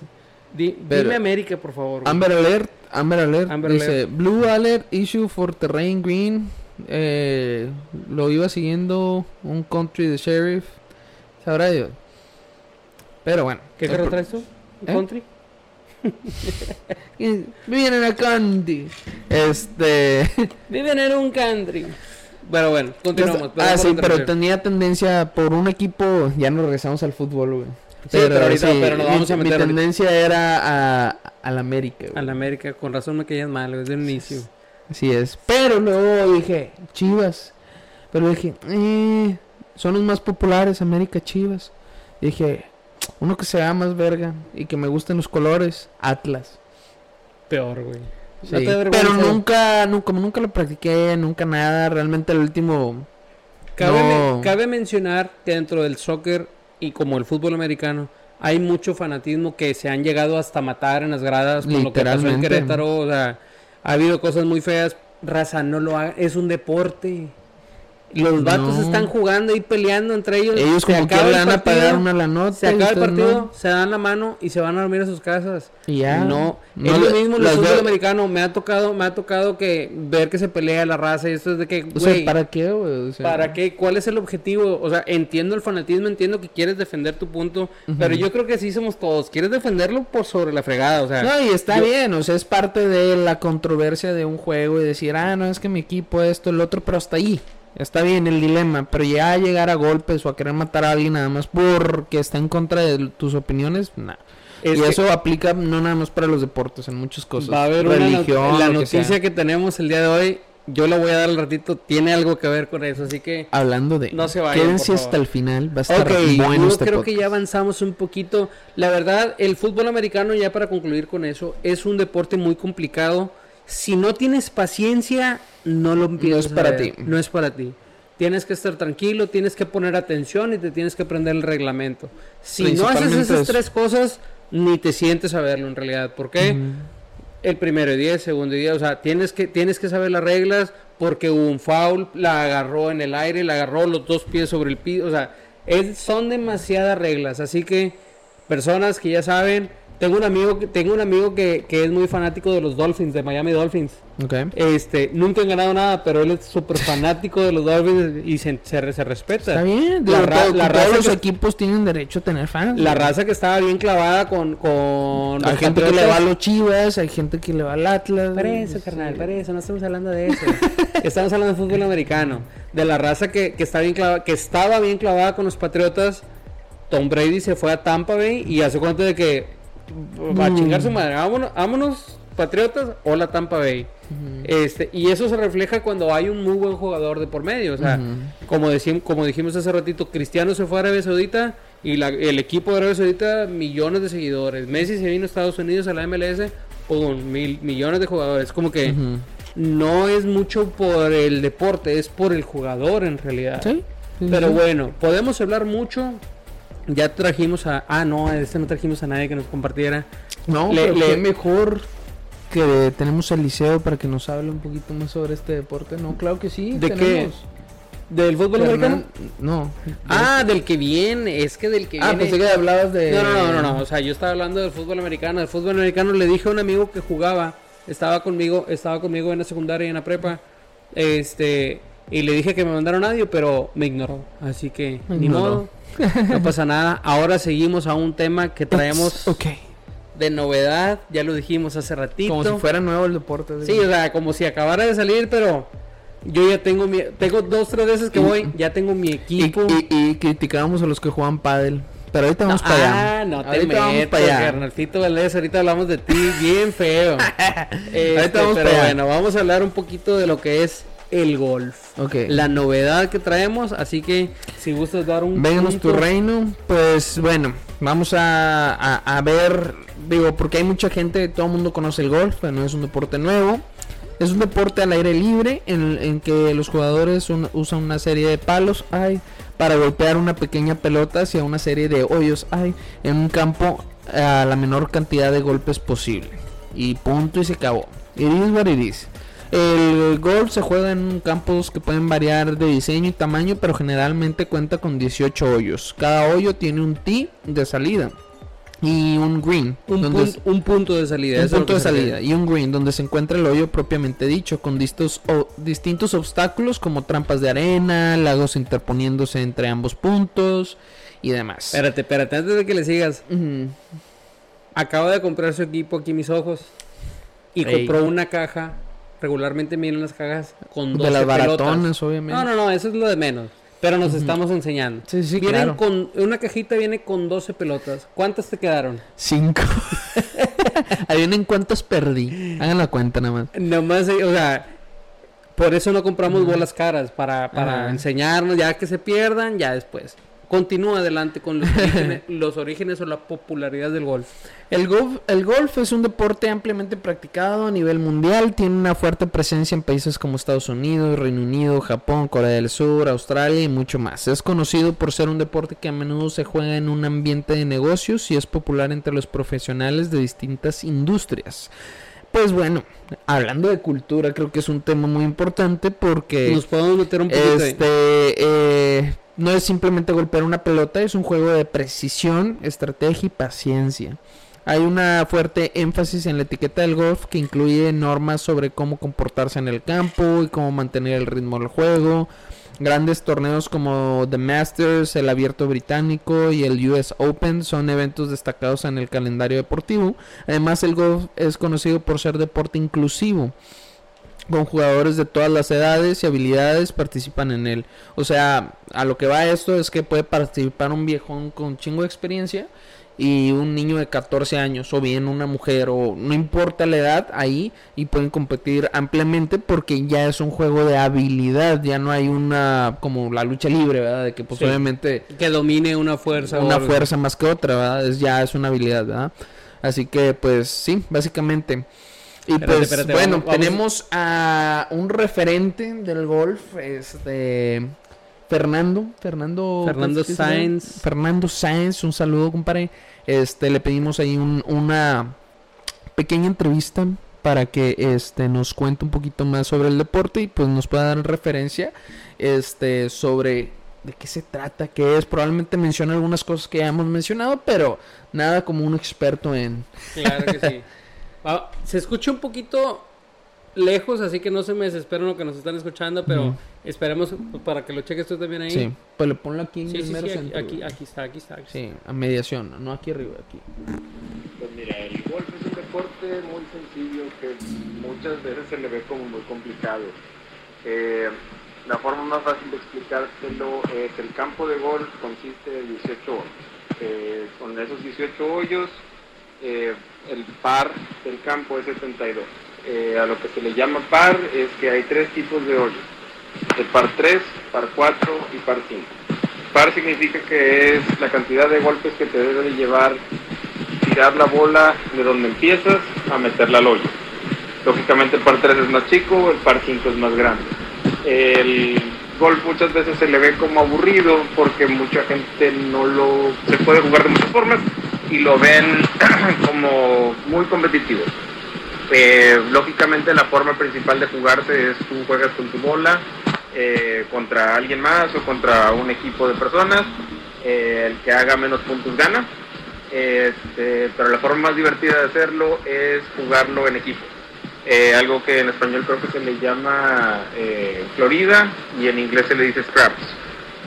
Di- pero- dime América, por favor. güey. Amber Alert. Amber Alert. Amber dice: Alert. Blue Alert issue for Terrain Green. Eh, lo iba siguiendo un country de sheriff. Sabrá Dios. Pero bueno. ¿Qué carro traes tú? ¿Eh? ¿Country? [LAUGHS] Vienen a Candy. Este. [LAUGHS] Viven en un country. Pero bueno, continuamos. ah, sí, pero tenía tendencia por un equipo. Ya nos regresamos al fútbol, güey. pero ahorita- pero nos mi- ahorita. tendencia era a, al América, güey. A la América, con razón me caías mal desde el inicio. Así es. Pero luego dije, Chivas. Pero dije, eh, son los más populares, América Chivas. Dije, uno que sea más verga y que me gusten los colores, Atlas. Peor, güey. Sí, No te da vergüenza. pero nunca, nunca, como nunca lo practiqué, nunca nada. Realmente el último. Cabe, No. me- cabe mencionar que dentro del soccer y como el fútbol americano hay mucho fanatismo que se han llegado hasta matar en las gradas con lo que pasó en. Querétaro. O sea, ha habido cosas muy feas. Raza, no lo haga. Es un deporte. Los vatos No. están jugando y peleando entre ellos. Ellos Se como que van a pagar una la nota. Se acaba el partido, se dan la mano y se van a dormir a sus casas. Y ya. No, No es lo mismo en el fútbol americano. Me ha tocado, me ha tocado que ver que se pelea la raza y esto es de que, O sea, güey, ¿para qué, güey? O sea, ¿Para qué? ¿Cuál es el objetivo? O sea, entiendo el fanatismo, entiendo que quieres defender tu punto, pero yo creo que así somos todos. Quieres defenderlo por sobre la fregada, o sea. No, y está yo- bien, o sea, es parte de la controversia de un juego y decir, ah, no, es que mi equipo, esto, el otro, pero hasta ahí. Está bien el dilema, pero ya llegar a golpes o a querer matar a alguien nada más porque está en contra de tus opiniones, es y eso aplica no nada más para los deportes, en muchas cosas. va a haber una la que noticia que, tenemos el día de hoy. Yo la voy a dar al ratito, tiene algo que ver con eso, así que. Hablando de... No se vayan, Quédense hasta el final, va a estar Ok, bueno yo este creo que ya avanzamos un poquito. La verdad, el fútbol americano, ya para concluir con eso, es un deporte muy complicado. Si no tienes paciencia, no lo empiezas es a para ver. ti. No es para ti. Tienes que estar tranquilo, tienes que poner atención y te tienes que aprender el reglamento. Si no haces esas tres cosas, ni te sientes a verlo en realidad. ¿Por qué? El primero y diez, segundo y diez, o sea, tienes que, tienes que saber las reglas porque hubo un foul, la agarró en el aire, la agarró los dos pies sobre el piso, o sea, es- son demasiadas reglas, así que personas que ya saben, tengo un amigo, que- tengo un amigo que, que es muy fanático de los Dolphins, de Miami Dolphins, este, nunca han ganado nada, pero él es súper fanático de los Dolphins y se, se, se respeta. Está bien, La digo, ra- todo- la todos raza los que- equipos tienen derecho a tener fans. La güey. raza que estaba bien clavada con, con Hay gente que le va a los Chivas, hay gente que le va al Atlas. Para eso, sí. carnal, para eso, no estamos hablando de eso. [LAUGHS] estamos hablando de fútbol americano. De la raza que, que, está bien clavada, que estaba bien clavada con los Patriotas. Tom Brady se fue a Tampa Bay y hace cuenta de que va a Mm. chingar su madre. Vámonos, vámonos, Patriotas o la Tampa Bay. Este, y eso se refleja cuando hay un muy buen jugador de por medio. O sea, como, como dijimos hace ratito, Cristiano se fue a Arabia Saudita y la- el equipo de Arabia Saudita, millones de seguidores. Messi se vino a Estados Unidos a la MLS, con mil, millones de jugadores. Como que no es mucho por el deporte, es por el jugador en realidad. Sí, Pero bueno, podemos hablar mucho. Ya trajimos a. Ah, no, este no trajimos a nadie que nos compartiera. No, le- pero le- qué mejor que tenemos al liceo para que nos hable un poquito más sobre este deporte. No, claro que sí. ¿De qué? ¿Del fútbol americano? No. Ah, del que viene. Es que del que Ah, viene. pensé que hablabas de. No, no, no, no, no, o sea, yo estaba hablando del fútbol americano. Del fútbol americano le dije a un amigo que jugaba, estaba conmigo, estaba conmigo en la secundaria y en la prepa, este, y le dije que me mandara un audio, pero me ignoró. Así que, Me ni ignoró. modo, no pasa nada. Ahora seguimos a un tema que traemos de novedad, ya lo dijimos hace ratito. Como si fuera nuevo el deporte. Sí, o sea, como si acabara de salir, pero yo ya tengo mi, tengo dos, tres veces que voy, ya tengo mi equipo. y, y criticábamos a los que juegan pádel. Pero ahorita vamos para allá. ah, no te ahorita vamos metas, para allá. carnalcito Valdés, ahorita hablamos de ti bien feo. [LAUGHS] Este, Ahorita vamos pero para allá. bueno, vamos a hablar un poquito de lo que es el golf. Ok. La novedad que traemos, así que si gustas dar un Véganos tu reino. Pues bueno, vamos a, a- a ver. Digo, porque hay mucha gente, todo el mundo conoce el golf, pero no es un deporte nuevo. Es un deporte al aire libre en, en que los jugadores un- usan una serie de palos ay, para golpear una pequeña pelota hacia una serie de hoyos ay, en un campo a la menor cantidad de golpes posible. Y punto y se acabó. It is what it is. El golf se juega en campos que pueden variar de diseño y tamaño, pero generalmente cuenta con 18 hoyos. Cada hoyo tiene un tee de salida y un green. Un, donde pun- un punto de salida. un punto de salida y un green donde se encuentra el hoyo propiamente dicho con distos, o- distintos obstáculos como trampas de arena, lagos interponiéndose entre ambos puntos y demás. Espérate, espérate, antes de que le sigas. Ujú. Acaba de comprar su equipo aquí mis ojos. Y Ey. compró una caja. Regularmente vienen las cajas con 12 de las pelotas. baratones, obviamente. No, no, no, eso es lo de menos. Pero nos estamos enseñando. Sí, sí, Vienen claro. con una cajita viene con 12 pelotas. ¿Cuántas te quedaron? Cinco. [LAUGHS] Adivinen cuántos perdí. Hagan la cuenta nada más. Nomás, o sea, por eso no compramos bolas caras para, para enseñarnos, ya que se pierdan, ya después. Continúa adelante con los [LAUGHS] orígenes, los orígenes o la popularidad del golf. El golf, el golf es un deporte ampliamente practicado a nivel mundial, tiene una fuerte presencia en países como Estados Unidos, Reino Unido, Japón, Corea del Sur, Australia y mucho más. Es conocido por ser un deporte que a menudo se juega en un ambiente de negocios y es popular entre los profesionales de distintas industrias. Pues bueno, hablando de cultura, creo que es un tema muy importante porque Nos podemos meter un poquito ahí. este eh, no es simplemente golpear una pelota, es un juego de precisión, estrategia y paciencia. Hay una fuerte énfasis en la etiqueta del golf que incluye normas sobre cómo comportarse en el campo y cómo mantener el ritmo del juego. Grandes torneos como The Masters, el Abierto Británico y el US Open son eventos destacados en el calendario deportivo. Además, el golf es conocido por ser deporte inclusivo con jugadores de todas las edades y habilidades participan en él. O sea, a lo que va esto es que puede participar un viejón con chingo de experiencia y un niño de 14 años o bien una mujer o no importa la edad ahí y pueden competir ampliamente porque ya es un juego de habilidad, ya no hay una como la lucha libre, ¿verdad? De que pues Sí. obviamente Que domine una fuerza. una fuerza más que otra, ¿verdad? Es, ya es una habilidad, ¿verdad? Así que, pues, sí, básicamente. Y Espérate, pues, espérate, bueno, vamos- vamos- tenemos a un referente del golf, este... Fernando, Fernando... Fernando. Sáenz. Fernando Sáenz, un saludo, compadre. Este, le pedimos ahí un- una pequeña entrevista para que este nos cuente un poquito más sobre el deporte y pues nos pueda dar referencia este sobre de qué se trata, qué es, probablemente menciona algunas cosas que ya hemos mencionado, pero nada como un experto en Claro que sí. [LAUGHS] Ah, se escucha un poquito lejos, así que no se me desesperen lo que nos están escuchando, pero Ujú. esperemos pues, para que lo cheques tú también ahí. sí, pues le ponlo aquí en sí, el sí, mero sí, aquí, centro, aquí, güey. aquí está, aquí está. aquí está. Sí, a mediación, no aquí arriba, aquí. Pues mira, el golf es un deporte muy sencillo que muchas veces se le ve como muy complicado. Eh, la forma más fácil de explicártelo es el campo de golf consiste de 18 hoyos. Eh, con esos 18 hoyos, eh, el par del campo es 72. Eh, a lo que se le llama par es que hay tres tipos de hoyos. El par 3, par 4 y par 5. Par significa que es la cantidad de golpes que te debe de llevar tirar la bola de donde empiezas a meterla al hoyo. Lógicamente el par 3 es más chico, el par 5 es más grande. El golf muchas veces se le ve como aburrido porque mucha gente no lo se puede jugar de muchas formas y lo ven [CLEARS THROAT] como muy competitivo. Eh, lógicamente la forma principal de jugarse es tú juegas con tu bola eh, contra alguien más o contra un equipo de personas. Eh, el que haga menos puntos gana. Este, pero la forma más divertida de hacerlo es jugarlo en equipo. Algo que en español creo que se le llama Florida y en inglés se le dice Scraps.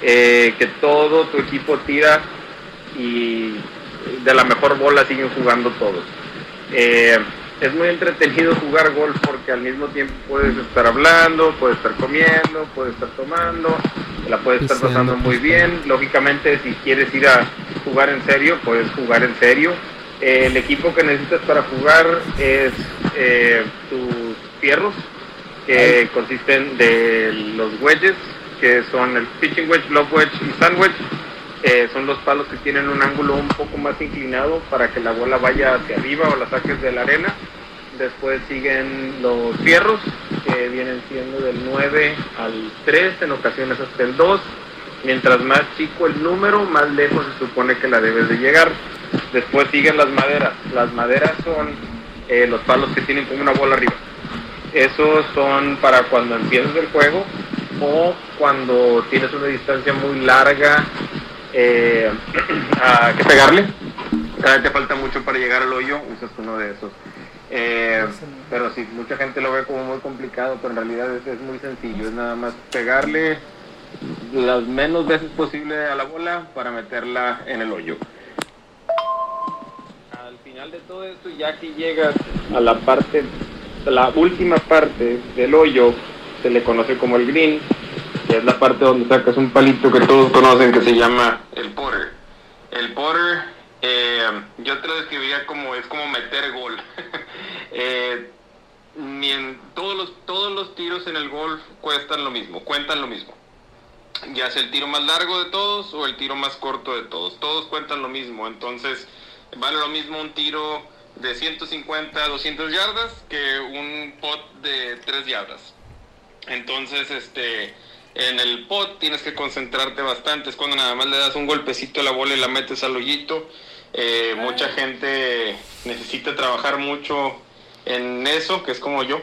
Que todo tu equipo tira y de la mejor bola siguen jugando todos. Eh, es muy entretenido jugar golf porque al mismo tiempo puedes estar hablando, puedes estar comiendo, puedes estar tomando, te la puedes estar pasando muy pisteando. bien. Lógicamente, si quieres ir a jugar en serio, puedes jugar en serio. Eh, el equipo que necesitas para jugar es eh, tus fierros, que consisten de los wedges, que son el pitching wedge, lob wedge y sand wedge. Eh, son los palos que tienen un ángulo un poco más inclinado para que la bola vaya hacia arriba o la saques de la arena. Después siguen los fierros, que vienen siendo del 9 al 3, en ocasiones hasta el 2. Mientras más chico el número, más lejos se supone que la debes de llegar. Después siguen las maderas. Las maderas son eh, los palos que tienen como una bola arriba. Esos son para cuando empiezas el juego o cuando tienes una distancia muy larga eh, [CLEARS THROAT] a que pegarle. Todavía te falta mucho para llegar al hoyo, usas uno de esos. Eh, pero sí, mucha gente lo ve como muy complicado, pero en realidad es, es muy sencillo. Es nada más pegarle las menos veces posible a la bola para meterla en el hoyo. Al final de todo esto, ya que llegas a la parte, a la última parte del hoyo, se le conoce como el green, es la parte donde sacas un palito que todos conocen que se llama el putter. El putter, eh, yo te lo describiría como es como meter gol. [LAUGHS] Eh, ni en- todos los todos los tiros en el golf cuestan lo mismo, cuentan lo mismo. Ya sea el tiro más largo de todos o el tiro más corto de todos, todos cuentan lo mismo. Entonces vale lo mismo un tiro de 150 a 200 yardas que un pot de 3 yardas. Entonces, este, en el pot tienes que concentrarte bastante. Es cuando nada más le das un golpecito a la bola y la metes al hoyito. Eh, mucha gente necesita trabajar mucho en eso, que es como yo.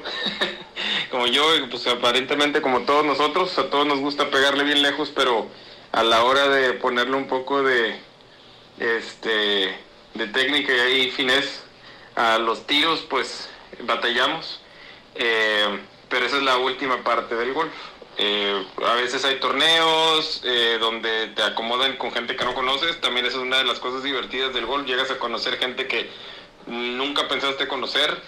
[LAUGHS] como yo, pues aparentemente como todos nosotros, a todos nos gusta pegarle bien lejos, pero a la hora de ponerle un poco de, este, de técnica y ahí finés a los tiros, pues batallamos. Eh, pero esa es la última parte del golf. Eh, a veces hay torneos eh, donde te acomodan con gente que no conoces. También esa es una de las cosas divertidas del golf. Llegas a conocer gente que nunca pensaste conocer,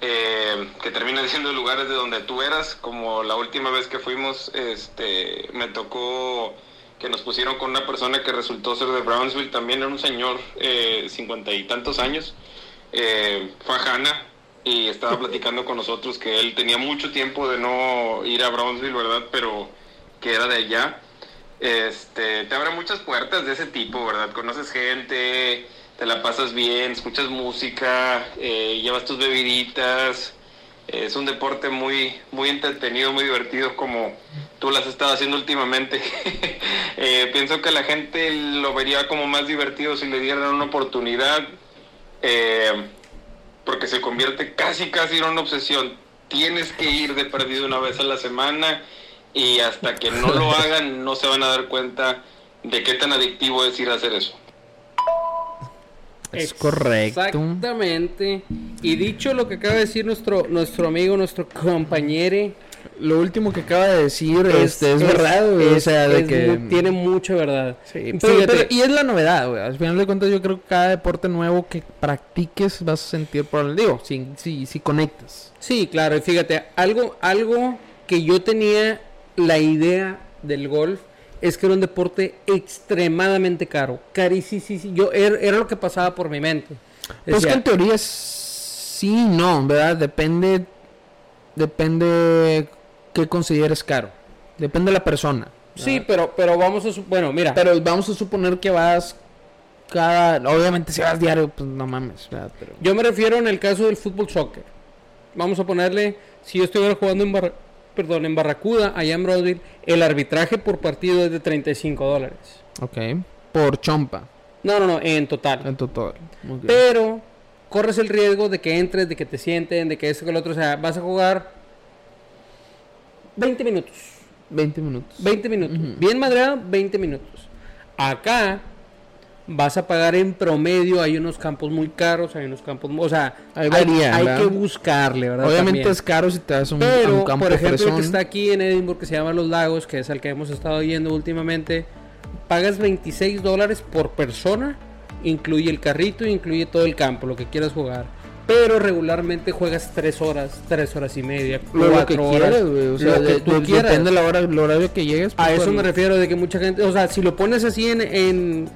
eh, que terminan [LAUGHS] siendo lugares de donde tú eras. Como la última vez que fuimos, este, me tocó que nos pusieron con una persona que resultó ser de Brownsville. También era un señor, eh, cincuenta y tantos años. Eh, fue a Hanna y estaba platicando con nosotros que él tenía mucho tiempo de no ir a Brownsville, ¿verdad? Pero que era de allá. Este, te abre muchas puertas de ese tipo, ¿verdad? Conoces gente, te la pasas bien, escuchas música, eh, llevas tus bebiditas. Es un deporte muy, muy entretenido, muy divertido, como tú las has estado haciendo últimamente. [LAUGHS] Eh, pienso que la gente lo vería como más divertido si le dieran una oportunidad. Eh, porque se convierte casi casi en una obsesión. Tienes que ir de perdido una vez a la semana y hasta que no lo [LAUGHS] hagan no se van a dar cuenta de qué tan adictivo es ir a hacer eso. Es correcto. Exactamente. Y dicho lo que acaba de decir nuestro, nuestro amigo, nuestro compañero, Lo último que acaba de decir este, es, verdad, güey. o es- sea, de es que. tiene mucha verdad. Sí, pero- pero- y es la novedad, güey. Al final de cuentas, yo creo que cada deporte nuevo que practiques vas a sentir por el digo, si, si, si conectas. Sí, claro, y fíjate, algo, algo que yo tenía la idea del golf es que era un deporte extremadamente caro. Carísimo. Yo, era, era lo que pasaba por mi mente. Pues que en teoría es sí no, ¿verdad? Depende. Depende qué consideres caro. Depende de la persona. sí, pero, pero vamos a... Bueno, mira. Pero vamos a suponer que vas cada. Obviamente, si vas diario, pues no mames, ¿verdad? Pero. Yo me refiero en el caso del fútbol soccer. Vamos a ponerle, si yo estuviera jugando en, Barra- perdón, en Barracuda, allá en Brownsville, el arbitraje por partido es de 35 dólares. Ok. Por chompa. No, no, no, en total. En total. Pero corres el riesgo de que entres, de que te sienten, de que esto, que lo otro. O sea, vas a jugar 20 minutos. 20 minutos. 20 minutos. Bien madreado, 20 minutos. Acá vas a pagar en promedio. Hay unos campos muy caros, hay unos campos. O sea, hay, varía, hay ¿verdad? que buscarle, ¿verdad? Obviamente También. es caro si te das un, a un Pero, campo por ejemplo, el que está aquí en Edinburgh, que se llama Los Lagos, que es el que hemos estado yendo últimamente, pagas 26 dólares por persona, incluye el carrito, incluye todo el campo, lo que quieras jugar. pero regularmente juegas tres horas, tres horas y media, Lo, lo cuatro que horas. quieras, güey. O sea, lo que de- tú de- quieras. depende de la hora, el horario que llegues. A pues, eso me refiero de que mucha gente, o sea, si lo pones así en, en,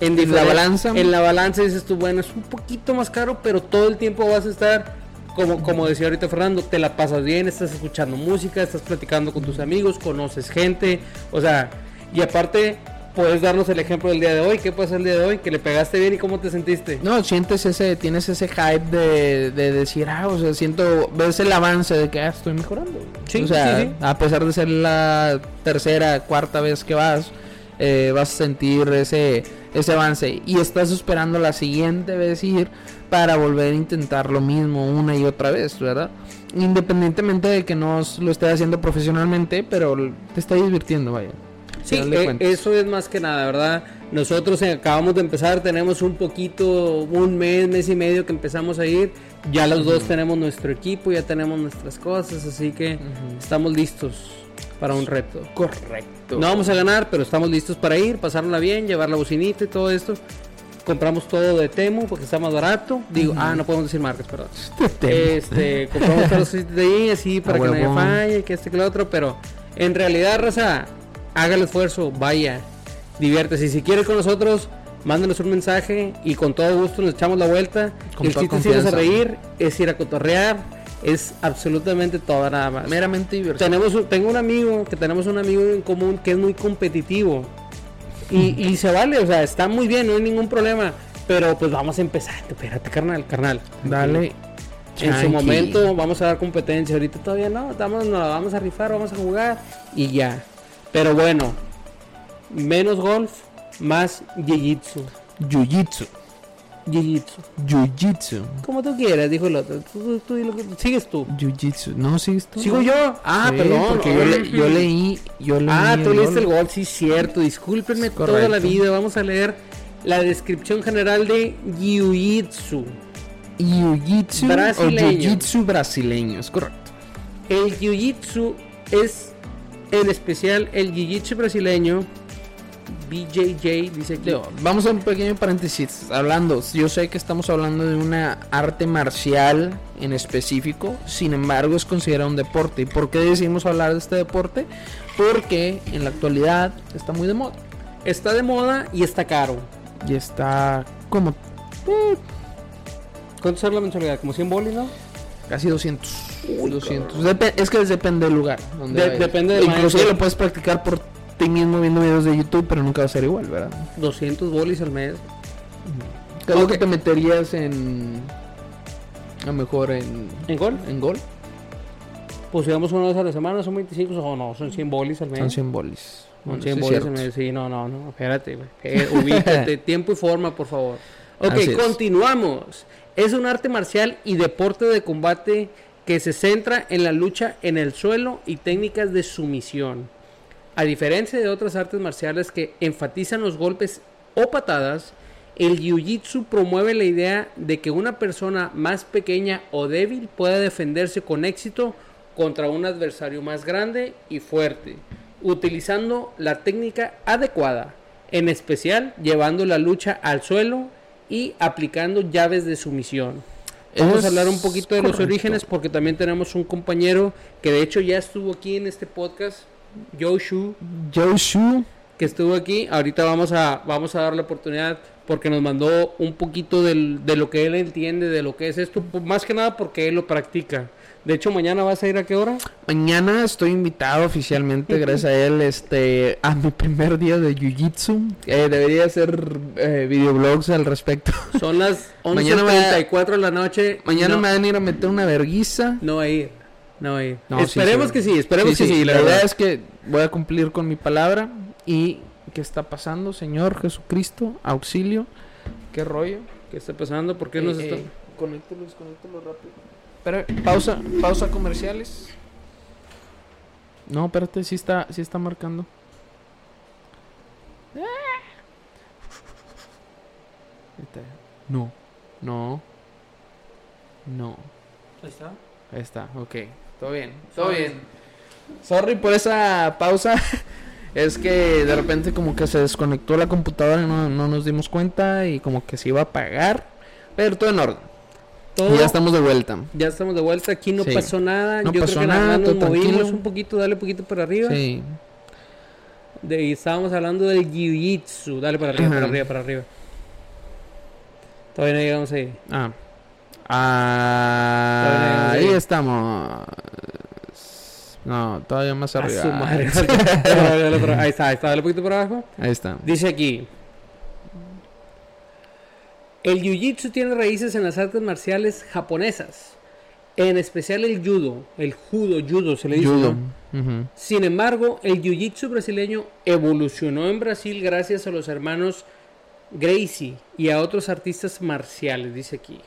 en, En la balanza. En la balanza dices tú, bueno, es un poquito más caro, pero todo el tiempo vas a estar, como, como decía ahorita Fernando, te la pasas bien, estás escuchando música, estás platicando con tus amigos, conoces gente, o sea, y aparte, puedes darnos el ejemplo del día de hoy, ¿qué pasa el día de hoy? Que le pegaste bien y cómo te sentiste. No, sientes ese, tienes ese hype de, de decir, ah, o sea, siento, ves el avance de que ah, estoy mejorando. Sí, o sea, sí, sí. a pesar de ser la tercera, cuarta vez que vas, eh, vas a sentir ese, ese avance y estás esperando la siguiente vez ir para volver a intentar lo mismo una y otra vez, ¿verdad? Independientemente de que no lo estés haciendo profesionalmente, pero te está divirtiendo, vaya. Sí, eh, eso es más que nada, ¿verdad? Nosotros eh, acabamos de empezar, tenemos un poquito, un mes, mes y medio que empezamos a ir. Ya los dos tenemos nuestro equipo, ya tenemos nuestras cosas, así que estamos listos para un reto. Correcto. No vamos a ganar, pero estamos listos para ir, pasarla bien, llevar la bocinita y todo esto. Compramos todo de Temu porque está más barato. Digo, ah, no podemos decir marcas, perdón. [LAUGHS] Este, compramos las [LAUGHS] cositas de ahí, así para que nadie falle, que este que lo otro, pero en realidad, raza, haga el esfuerzo, vaya, diviértese. Y si quiere con nosotros, mándenos un mensaje y con todo gusto nos echamos la vuelta. Con el chiste es irnos a reír, es ir a cotorrear, es absolutamente todo nada más. Meramente diversión. Tenemos, tengo un amigo, que tenemos un amigo en común que es muy competitivo. Y, [LAUGHS] y se vale, o sea, está muy bien, no hay ningún problema. Pero pues vamos a empezar. Espérate, carnal, carnal. Dale. En su momento vamos a dar competencia. Ahorita todavía no. Estamos, nos la vamos a rifar, vamos a jugar y ya. Pero bueno, menos golf, más jiu-jitsu. Jiu-jitsu. Jiu-jitsu. Jiu-jitsu. Como tú quieras, dijo el otro. Tú, sigues tú. Jiu-jitsu. No, sigues tú. ¿Sigo yo? Ah, Sí, perdón. Porque yo, le- yo leí. Yo leí Ah, tú leíste el gol. gol, sí, cierto. Discúlpenme toda la vida. Vamos a leer la descripción general de Jiu-Jitsu. Jiu-jitsu Brasileño. o jiu-jitsu brasileño, es correcto. El Jiu-Jitsu es en especial el Jiu-Jitsu brasileño. BJJ dice aquí. Digo, vamos a un pequeño paréntesis. Hablando, yo sé que estamos hablando de una arte marcial en específico, sin embargo es considerado un deporte. ¿Y por qué decidimos hablar de este deporte? Porque en la actualidad está muy de moda Está de moda y está caro. y está como ¿Cuánto sale la mensualidad? ¿Como 100 bolis, no? Casi 200. 200. Depe- es que depende del lugar. Donde De- vayas. depende del Inclusive lo puedes practicar por ti mismo viendo videos de YouTube, pero nunca va a ser igual, ¿verdad? 200 bolis al mes. ¿Qué es lo que te meterías en. A lo mejor en. ¿En gol? En gol? Pues si vamos una vez a la semana, son 25 o no, son 100 bolis al mes. Son 100 bolis. Son Bueno, 100 sí es bolis al mes. Sí, no, no, no, espérate, güey. Eh, ubícate, [LAUGHS] tiempo y forma, por favor. Ok, continuamos. Es un arte marcial y deporte de combate que se centra en la lucha en el suelo y técnicas de sumisión. A diferencia de otras artes marciales que enfatizan los golpes o patadas, el jiu-jitsu promueve la idea de que una persona más pequeña o débil pueda defenderse con éxito contra un adversario más grande y fuerte, utilizando la técnica adecuada, en especial llevando la lucha al suelo y aplicando llaves de sumisión. Vamos a hablar un poquito de los orígenes porque también tenemos un compañero que de hecho ya estuvo aquí en este podcast, Joe Shu, Joshua. que estuvo aquí. Ahorita vamos a, vamos a dar la oportunidad porque nos mandó un poquito del- de lo que él entiende, de lo que es esto, más que nada porque él lo practica. De hecho, mañana vas a ir a qué hora? Mañana estoy invitado oficialmente, gracias a él, este, a mi primer día de Jiu-Jitsu. Eh, debería hacer eh, videoblogs al respecto. [LAUGHS] Son las [LAUGHS] Mañana me- 11.34 de la noche. Mañana no, me van a ir a meter una verguiza. No a ir. No a ir. No, esperemos sí. que sí, esperemos Sí, que sí. sí, La verdad. verdad es que voy a cumplir con mi palabra. ¿Y qué está pasando, Señor Jesucristo? Auxilio. ¿Qué rollo? ¿Qué está pasando? ¿Por qué Eh, nos eh, está...? conéctalo, desconéctalo rápido. Pausa, pausa comerciales. No, espérate, sí está, sí está marcando. Ahí está. No, no, no. Ahí está. Ahí está, ok. Todo bien, todo bien. Sorry por esa pausa. [LAUGHS] Es que de repente como que se desconectó la computadora y no, no nos dimos cuenta y como que se iba a apagar. Pero todo en orden. Todo. Y ya estamos de vuelta. Ya estamos de vuelta, aquí no Sí. pasó nada. No Yo pasó creo que nada nos movimos tranquilo. un poquito, dale un poquito para arriba. Sí. De, y estábamos hablando del jiu-jitsu. Dale para arriba, para arriba, para arriba. Todavía no llegamos ahí. Ah. Ah, ahí estamos. No, todavía más A arriba. su madre. [LAUGHS] Dale, dale para- ahí está, ahí está, dale un poquito para abajo. Ahí está. Dice aquí. El jiu-jitsu tiene raíces en las artes marciales japonesas. En especial el judo. El judo, judo se le dice. Judo. ¿no? Sin embargo, el jiu-jitsu brasileño evolucionó en Brasil gracias a los hermanos Gracie y a otros artistas marciales, dice aquí.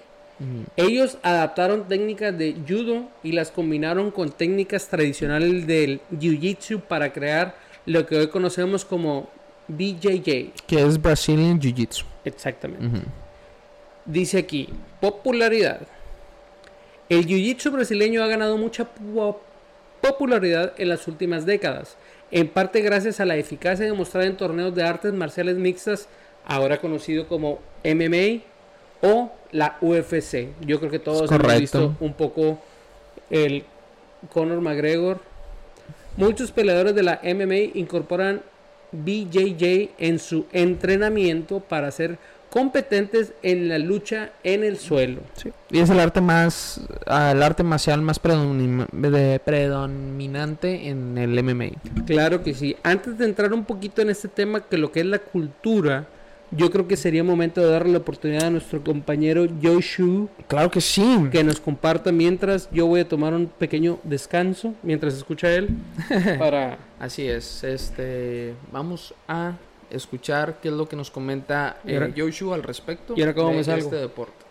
Ellos adaptaron técnicas de judo y las combinaron con técnicas tradicionales del jiu-jitsu para crear lo que hoy conocemos como BJJ. Que es Brazilian Jiu Jitsu. Exactamente. Dice aquí, popularidad. El jiu-jitsu brasileño ha ganado mucha po- popularidad en las últimas décadas, en parte gracias a la eficacia demostrada en torneos de artes marciales mixtas, ahora conocido como MMA o la UFC. Yo creo que todos hemos visto un poco el Conor McGregor. Muchos peleadores de la MMA incorporan BJJ en su entrenamiento para ser competentes en la lucha en el suelo. Sí. Y es el arte más. el arte marcial más predominante en el MMA. Claro que sí. Antes de entrar un poquito en este tema, que lo que es la cultura, yo creo que sería momento de darle la oportunidad a nuestro compañero Joshua Claro que sí. que nos comparta mientras yo voy a tomar un pequeño descanso mientras escucha él [LAUGHS] para Así es. Este. Vamos a escuchar qué es lo que nos comenta eh, Joshua al respecto y ahora cómo de me salgo. este deporte.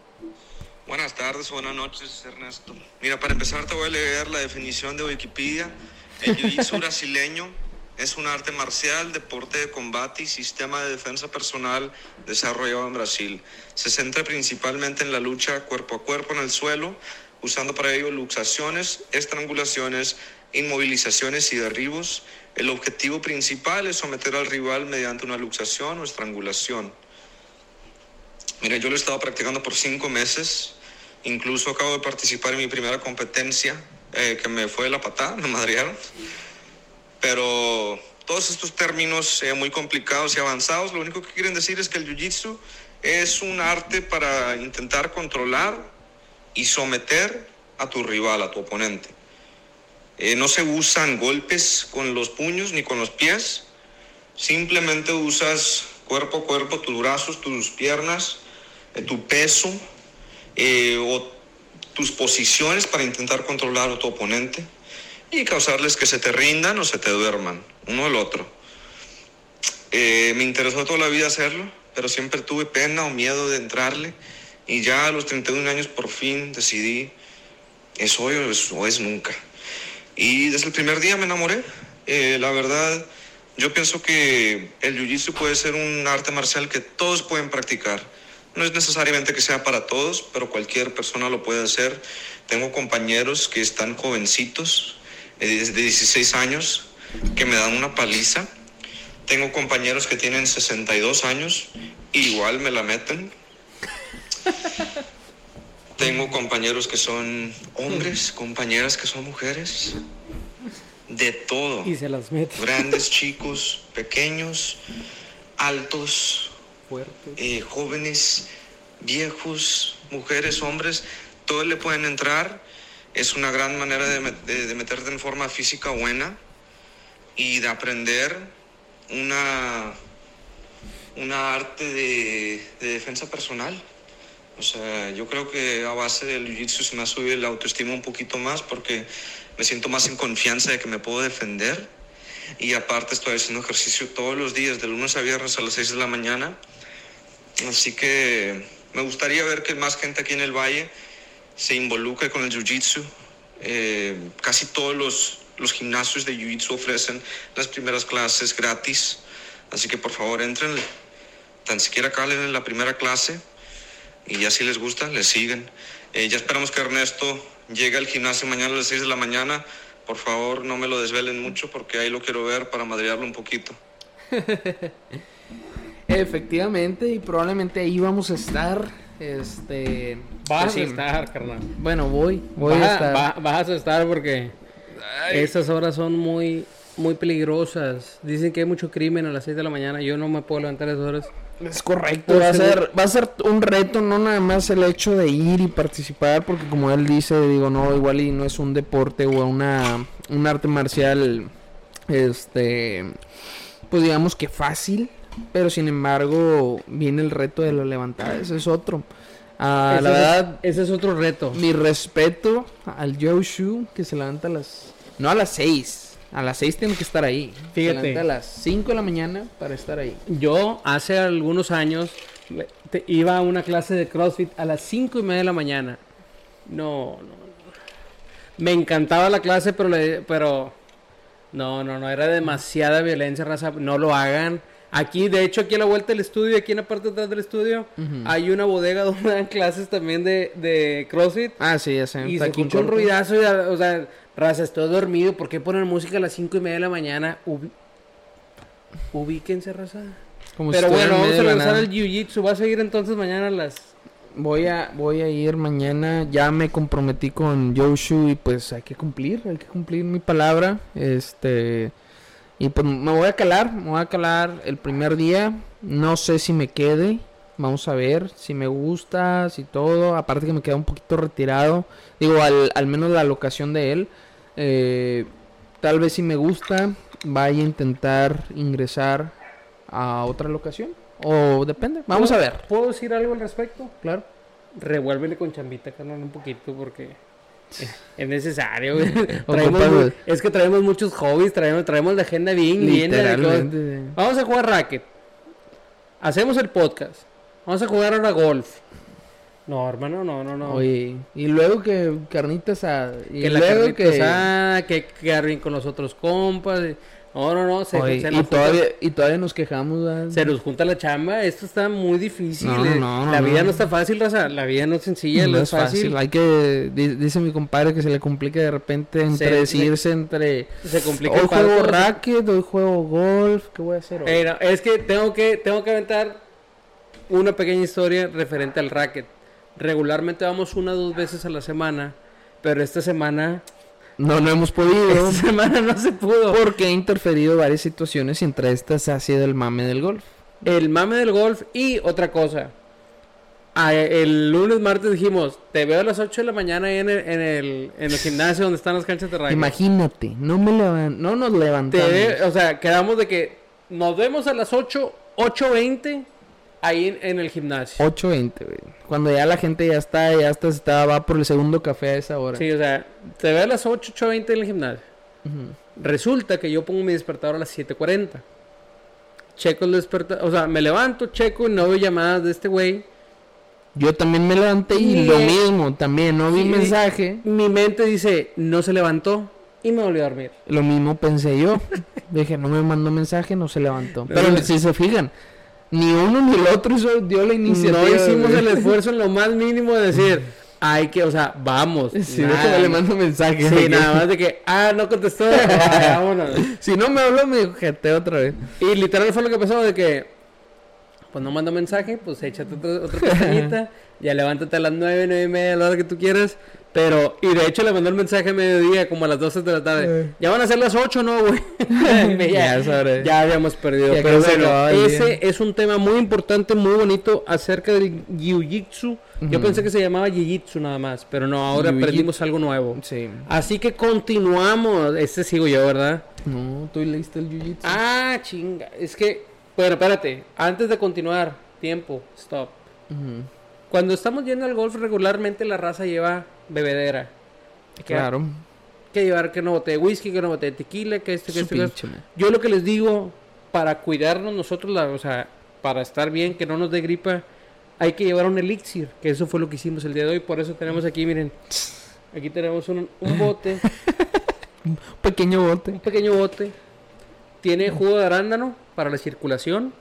Buenas tardes, buenas noches, Ernesto. Mira, para empezar te voy a leer la definición de Wikipedia. El jiu-jitsu [LAUGHS] brasileño es un arte marcial, deporte de combate y sistema de defensa personal desarrollado en Brasil. Se centra principalmente en la lucha cuerpo a cuerpo en el suelo, usando para ello luxaciones, estrangulaciones, inmovilizaciones y derribos. El objetivo principal es someter al rival mediante una luxación o estrangulación. Mira, yo lo he estado practicando por cinco meses. Incluso acabo de participar en mi primera competencia, eh, que me fue la patada, [LAUGHS] me madrearon. Pero todos estos términos eh, muy complicados y avanzados, lo único que quieren decir es que el jiu-jitsu es un arte para intentar controlar y someter a tu rival, a tu oponente. Eh, no se usan golpes con los puños ni con los pies, simplemente usas cuerpo a cuerpo tus brazos, tus piernas, eh, tu peso eh, o tus posiciones para intentar controlar a tu oponente y causarles que se te rindan o se te duerman, uno al otro. Me interesó toda la vida hacerlo, pero siempre tuve pena o miedo de entrarle y ya a los 31 años por fin decidí, es hoy o o es nunca. Y desde el primer día me enamoré. Eh, la verdad, yo pienso que el jiu-jitsu puede ser un arte marcial que todos pueden practicar. No es necesariamente que sea para todos, pero cualquier persona lo puede hacer. Tengo compañeros que están jovencitos, eh, de 16 años, que me dan una paliza. Tengo compañeros que tienen 62 años, igual me la meten. Tengo compañeros que son hombres, compañeras que son mujeres, de todo y se las mete grandes, chicos, pequeños, altos, eh, jóvenes, viejos, mujeres, hombres, todos le pueden entrar. Es una gran manera de, met- de- de meterte en forma física buena y de aprender una, una arte de, de defensa personal. O sea, yo creo que a base del jiu-jitsu se me ha subido la autoestima un poquito más porque me siento más en confianza de que me puedo defender. Y aparte estoy haciendo ejercicio todos los días, de lunes a viernes a las 6 de la mañana. Así que me gustaría ver que más gente aquí en el valle se involucre con el jiu-jitsu. Eh, casi todos los, los gimnasios de jiu-jitsu ofrecen las primeras clases gratis. Así que por favor entren, tan siquiera calen en la primera clase y ya si les gusta, les siguen. Eh, ya esperamos que Ernesto llegue al gimnasio mañana a las 6 de la mañana. Por favor, no me lo desvelen mucho porque ahí lo quiero ver para madrearlo un poquito. [LAUGHS] Efectivamente, y probablemente ahí vamos a estar Este. Vas pues a estar, carnal. Bueno, voy. Voy vas, a estar. va- vas a estar porque esas horas son muy muy peligrosas. Dicen que hay mucho crimen a las 6 de la mañana. Yo no me puedo levantar a esas horas. Es correcto, va a, ser, va a ser un reto, no nada más el hecho de ir y participar, porque como él dice, digo, no, igual y no es un deporte o una, un arte marcial, este, pues digamos que fácil, pero sin embargo viene el reto de la levantada, ese es otro. Ah, ese, la es- verdad, ese es otro reto. mi respeto al Joe Shu que se levanta a las, no a las 6, a las 6 tiene que estar ahí. Fíjate. a las 5 de la mañana para estar ahí. Yo hace algunos años te- iba a una clase de CrossFit a las 5 y media de la mañana. No, no, no. Me encantaba la clase, pero, le- pero no, no, no, era demasiada violencia, raza. No lo hagan. Aquí, de hecho, aquí a la vuelta del estudio, aquí en la parte de atrás del estudio, hay una bodega [LAUGHS] donde dan clases también de, de CrossFit. Ah, sí, ya sé. Y se escucha un ruidazo, y, o sea, raza, estoy dormido. ¿Por qué ponen música a las 5 y media de la mañana? Ubi- Ubíquense, raza. Como si Pero bueno, en vamos a lanzar el jiu-jitsu. Va a seguir entonces mañana a las. Voy a, voy a ir mañana. Ya me comprometí con Yoshu y pues hay que cumplir, hay que cumplir mi palabra. Este. Y pues me voy a calar, me voy a calar el primer día. No sé si me quede. Vamos a ver si me gusta, si todo. Aparte que me queda un poquito retirado. Digo, al, al menos la locación de él. Eh, tal vez si me gusta, vaya a intentar ingresar a otra locación. O depende. Vamos a ver. ¿Puedo decir algo al respecto? Claro. Revuélvele con chambita, carnal, un poquito, porque es- es necesario. güey. [LAUGHS] Traemos es que traemos muchos hobbies, traemos, traemos la agenda bien llena. Vamos a jugar racket. Hacemos el podcast. Vamos a jugar ahora golf. No, hermano, no, no, no. Oye, y luego que carnitas a y que la luego carnita que que quedar bien con los otros compas. No, no, no. Se, Oye, se y junta- todavía y todavía nos quejamos ¿verdad? Se nos junta la chamba, esto está muy difícil. No, eh. no, no, la vida no. está fácil, raza. La vida no es sencilla, no es fácil. Hay que di- dice mi compadre que se le complica de repente entre Se- decidirse entre Se complica hoy juego racket, hoy juego golf, ¿qué voy a hacer hoy? Eh, es que tengo que tengo que aventar una pequeña historia referente al racket. Regularmente vamos una o dos veces a la semana, pero esta semana No, no hemos podido [LAUGHS] esta semana no se pudo. porque ha interferido varias situaciones y entre estas ha sido el mame del golf. El mame del golf y otra cosa. Ah, el lunes, martes dijimos, te veo a las 8 de la mañana ahí en el, en el, en el gimnasio donde están las canchas de racket. Imagínate, no me levan, no nos Te levantamos. ve- o sea, quedamos de que nos vemos a las 8, 8.20 ahí en, en el gimnasio. 8.20, güey. Cuando ya la gente ya está, ya está, está, va por el segundo café a esa hora. Sí, o sea, te veo a las 8, 8.20 en el gimnasio. Resulta que yo pongo mi despertador a las 7.40. Checo el despertador, o sea, me levanto, checo y no veo llamadas de este güey. Yo también me levanté y lo mismo, también no vi Sí, mensaje. Mi mente dice, no se levantó y me volvió a dormir. Lo mismo pensé yo. [LAUGHS] Dije, no me mandó mensaje, no se levantó. Pero no. si se fijan, ni uno ni el otro hizo, dio la iniciativa. No hicimos el [LAUGHS] esfuerzo en lo más mínimo de decir, hay que, o sea, vamos. Sí, nada, déjame le mando mensaje. Sí, nada más de que, ah, no contestó, [LAUGHS] ah, vámonos. Si no me habló, me jete otra vez. Y literal fue lo que pasó de que, pues no manda mensaje, pues échate otra, otra [LAUGHS] pestañita, ya levántate a las nueve, nueve y media, a la hora que tú quieras. Pero, y de hecho le mandó el mensaje a mediodía, como a las 12 de la tarde. Eh. Ya van a ser las 8, ¿no, güey? [LAUGHS] Ya sabré. ya habíamos perdido. Ya Pero bueno, ese es un tema muy importante, muy bonito acerca del jiu-jitsu. Yo pensé que se llamaba jiu-jitsu nada más, pero no, ahora aprendimos algo nuevo. Sí. Así que continuamos. Este sigo yo, ¿verdad? No, tú leíste el jiu-jitsu. Ah, chinga. Es que, bueno, espérate. Antes de continuar, tiempo, stop. Cuando estamos yendo al golf, regularmente la raza lleva bebedera. Que- Claro. Que llevar que no bote de whisky, que no bote de tequila, que esto, que esto, que. Yo lo que les digo, para cuidarnos nosotros, la, o sea, para estar bien, que no nos dé gripa, hay que llevar un elixir, que eso fue lo que hicimos el día de hoy. Por eso tenemos aquí, miren, aquí tenemos un, un bote, [LAUGHS] Un pequeño un bote. pequeño bote. Tiene jugo de arándano para la circulación.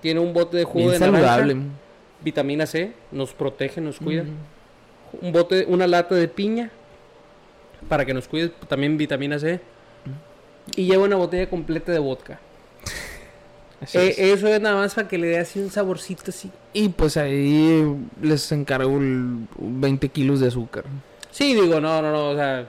Tiene un bote de jugo Bien de naranja. saludable. Vitamina C, nos protege, nos cuida. Un bote, una lata de piña para que nos cuide también vitamina C. Y lleva una botella completa de vodka. Eh, es. eso es nada más para que le dé así un saborcito así. Y pues ahí les encargo el 20 kilos de azúcar. Sí, digo, no, no, no, o sea,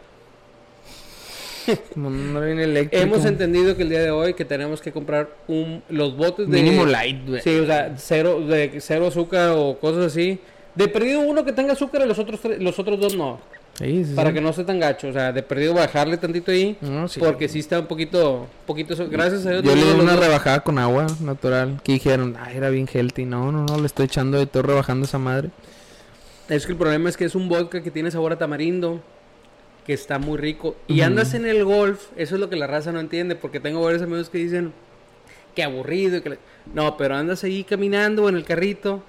Como no viene eléctrico. hemos entendido que el día de hoy que tenemos que comprar un, los botes de... Mínimo light, güey. Sí, o sea, cero, de cero azúcar o cosas así. De perdido uno que tenga azúcar y los otros, tres- los otros dos no. Sí, sí, Para sí. que no esté tan gacho. O sea, de perdido bajarle tantito ahí. No, sí. Porque sí está un poquito, poquito, gracias a Dios. Yo le di una rebajada con agua natural. Que dijeron, ah, era bien healthy. No, no, no, le estoy echando de todo rebajando esa madre. Es que el problema es que es un vodka que tiene sabor a tamarindo, que está muy rico. Y Ujú. andas en el golf, eso es lo que la raza no entiende, porque tengo varios amigos que dicen que aburrido. y que le- No, pero andas ahí caminando en el carrito,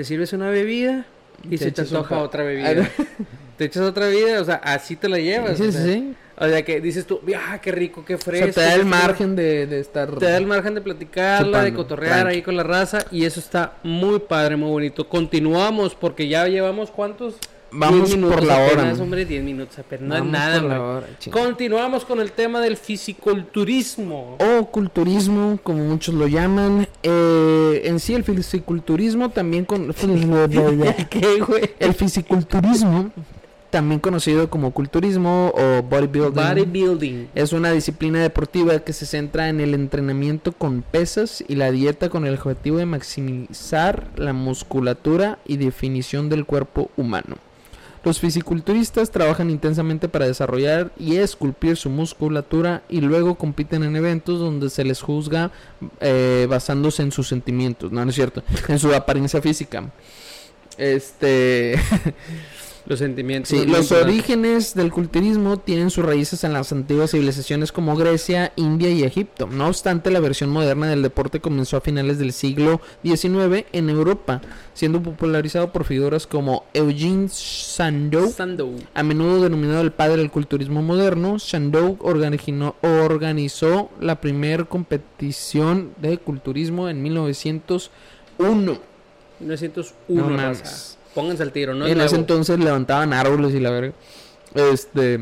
te sirves una bebida y Te se te un antoja otra bebida. [LAUGHS] te echas otra bebida, o sea, así te la llevas. Sí, o sea, sí. O sea, que dices tú, ah, qué rico, qué O fresco. sea, te da el frío". margen de, de estar... Te da el margen de platicarla, de Chupando, cotorrear tranqui. ahí con la raza y eso está muy padre, muy bonito. Continuamos porque ya llevamos cuántos? Vamos 10 minutos por la hora. apenas, hombre, 10 minutos apenas. No es nada, por la hombre. hora, chinga. Continuamos con el tema del fisiculturismo. o culturismo, como muchos lo llaman. Eh, en sí, el fisiculturismo también con... [LAUGHS] [LAUGHS] ¿Qué, güey? el fisiculturismo, también conocido como culturismo o bodybuilding, Bodybuilding. es una disciplina deportiva que se centra en el entrenamiento con pesas y la dieta con el objetivo de maximizar la musculatura y definición del cuerpo humano. Los fisiculturistas trabajan intensamente para desarrollar y esculpir su musculatura y luego compiten en eventos donde se les juzga eh, basándose en sus sentimientos, no, no es cierto, en su apariencia física. Este, [LAUGHS] Los sentimientos. sí, los orígenes del culturismo tienen sus raíces en las antiguas civilizaciones como Grecia, India y Egipto. No obstante, la versión moderna del deporte comenzó a finales del siglo XIX en Europa, siendo popularizado por figuras como Eugene Sandow, Sandow. a menudo denominado el padre del culturismo moderno, Sandow organizó la primera competición de culturismo en 1901. 1901. No raza. Pónganse al tiro, no es en ese entonces levantaban árboles y la verga. Este,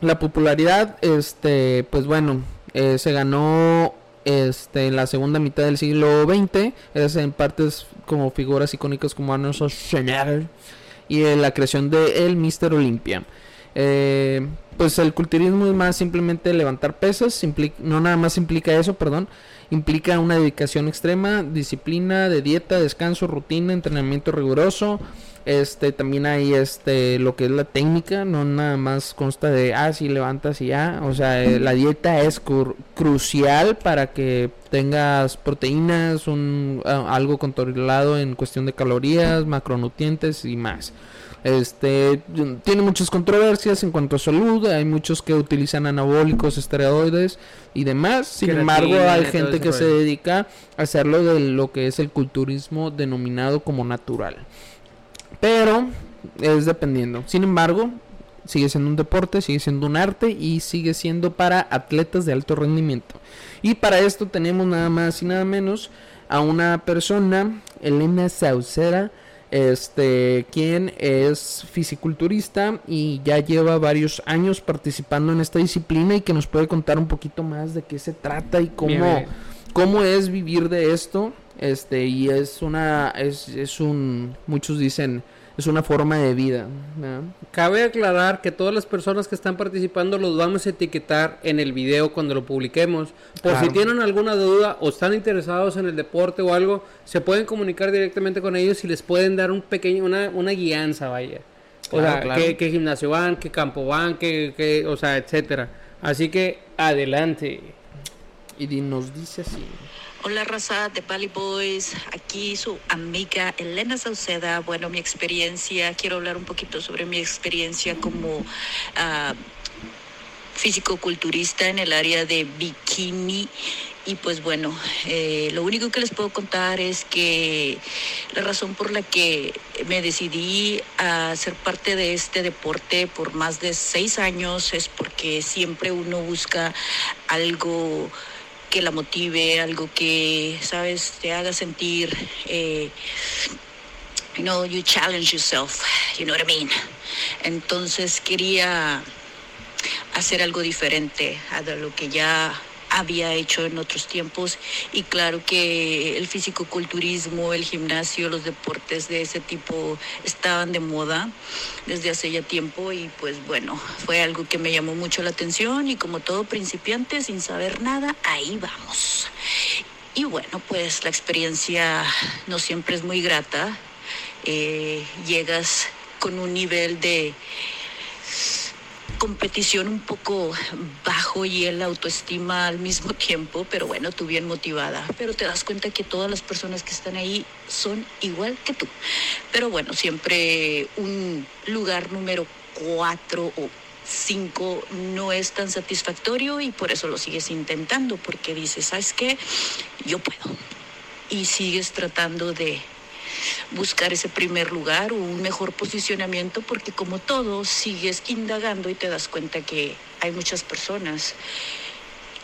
la popularidad, este, pues bueno, eh, se ganó este en la segunda mitad del siglo XX, es en partes como figuras icónicas como Arnold Schwarzenegger y eh, la creación de el Mister Olympia. Eh, pues el culturismo es más simplemente levantar pesas, no nada más implica eso, perdón, implica una dedicación extrema, disciplina de dieta, descanso, rutina, entrenamiento riguroso. Este también hay este lo que es la técnica, no nada más consta de ah si levantas y ya, o sea, eh, la dieta es cru- crucial para que tengas proteínas, un algo controlado en cuestión de calorías, macronutrientes y más. Este tiene muchas controversias en cuanto a salud, hay muchos que utilizan anabólicos, esteroides y demás. Sin Creatina embargo, hay gente que se dedica a hacerlo de lo que es el culturismo denominado como natural. Pero es dependiendo. Sin embargo, sigue siendo un deporte, sigue siendo un arte y sigue siendo para atletas de alto rendimiento. Y para esto tenemos nada más y nada menos a una persona, Elena Saucera, este, quien es fisiculturista y ya lleva varios años participando en esta disciplina y que nos puede contar un poquito más de qué se trata y cómo, cómo es vivir de esto. Este, y es una, es, es un, muchos dicen, es una forma de vida. ¿verdad? Cabe aclarar que todas las personas que están participando los vamos a etiquetar en el video cuando lo publiquemos. Por Claro. si tienen alguna duda o están interesados en el deporte o algo, se pueden comunicar directamente con ellos y les pueden dar un pequeño, una, una guianza, vaya. O Claro, sea, claro. qué, qué gimnasio van, qué campo van, qué, qué- o sea, etcétera. Así que adelante. Y nos dice así. Hola raza de Bali Boys, aquí su amiga Elena Sauceda. Bueno, mi experiencia, quiero hablar un poquito sobre mi experiencia como ah, físico-culturista en el área de bikini. Y pues bueno, eh, lo único que les puedo contar es que la razón por la que me decidí a ser parte de este deporte por más de seis años es porque siempre uno busca algo que la motive, algo que, sabes, te haga sentir, eh, you know, you challenge yourself, you know what I mean. Entonces quería hacer algo diferente a lo que ya había hecho en otros tiempos y claro que el fisicoculturismo, el gimnasio, los deportes de ese tipo estaban de moda desde hace ya tiempo y pues bueno, fue algo que me llamó mucho la atención y como todo principiante sin saber nada, ahí vamos. Y bueno, pues la experiencia no siempre es muy grata. Eh, llegas con un nivel de competición un poco bajo y el autoestima al mismo tiempo, pero bueno, tú bien motivada. Pero te das cuenta que todas las personas que están ahí son igual que tú. Pero bueno, siempre un lugar número cuatro o cinco no es tan satisfactorio y por eso lo sigues intentando, porque dices, ¿sabes qué? Yo puedo. Y sigues tratando de buscar ese primer lugar o un mejor posicionamiento porque como todo sigues indagando y te das cuenta que hay muchas personas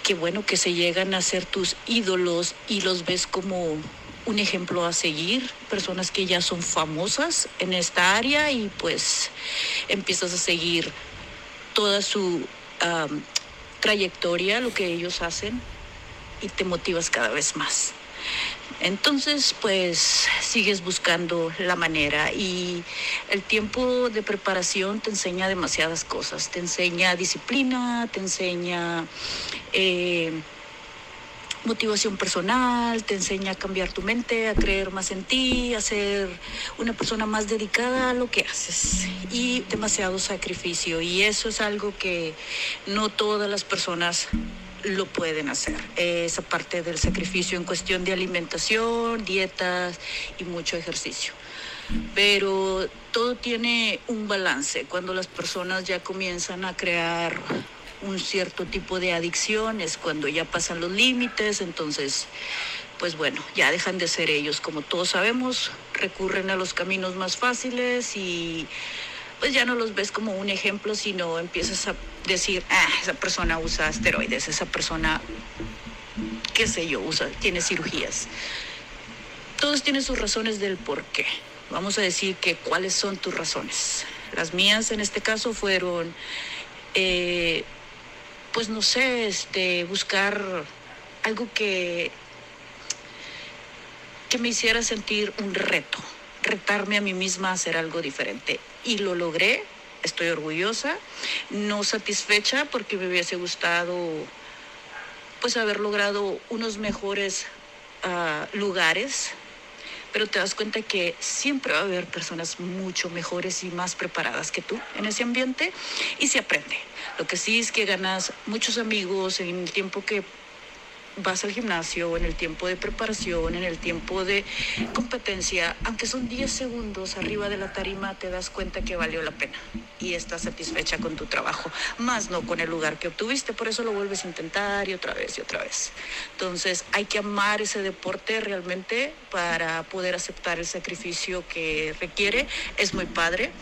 que bueno que se llegan a ser tus ídolos y los ves como un ejemplo a seguir, personas que ya son famosas en esta área y pues empiezas a seguir toda su trayectoria, lo que ellos hacen y te motivas cada vez más. Entonces, pues sigues buscando la manera y el tiempo de preparación te enseña demasiadas cosas. Te enseña disciplina, te enseña eh, motivación personal, te enseña a cambiar tu mente, a creer más en ti, a ser una persona más dedicada a lo que haces y demasiado sacrificio. Y eso es algo que no todas las personas lo pueden hacer. Esa parte del sacrificio en cuestión de alimentación, dietas y mucho ejercicio. Pero todo tiene un balance. Cuando las personas ya comienzan a crear un cierto tipo de adicciones, cuando ya pasan los límites, entonces, pues bueno, ya dejan de ser ellos. Como todos sabemos, recurren a los caminos más fáciles y pues ya no los ves como un ejemplo, sino empiezas a decir, ah, esa persona usa esteroides, esa persona, qué sé yo, usa, tiene cirugías. Todos tienen sus razones del por qué. Vamos a decir que cuáles son tus razones. Las mías en este caso fueron, eh, pues no sé, este, buscar algo que, que me hiciera sentir un reto, retarme a mí misma a hacer algo diferente y lo logré. Estoy orgullosa, no satisfecha porque me hubiese gustado pues haber logrado unos mejores uh, lugares, pero te das cuenta que siempre va a haber personas mucho mejores y más preparadas que tú en ese ambiente y se aprende. Lo que sí es que ganas muchos amigos en el tiempo que vas al gimnasio, en el tiempo de preparación, en el tiempo de competencia, aunque son 10 segundos arriba de la tarima, te das cuenta que valió la pena y estás satisfecha con tu trabajo, más no con el lugar que obtuviste, por eso lo vuelves a intentar y otra vez y otra vez. Entonces hay que amar ese deporte realmente para poder aceptar el sacrificio que requiere, es muy padre.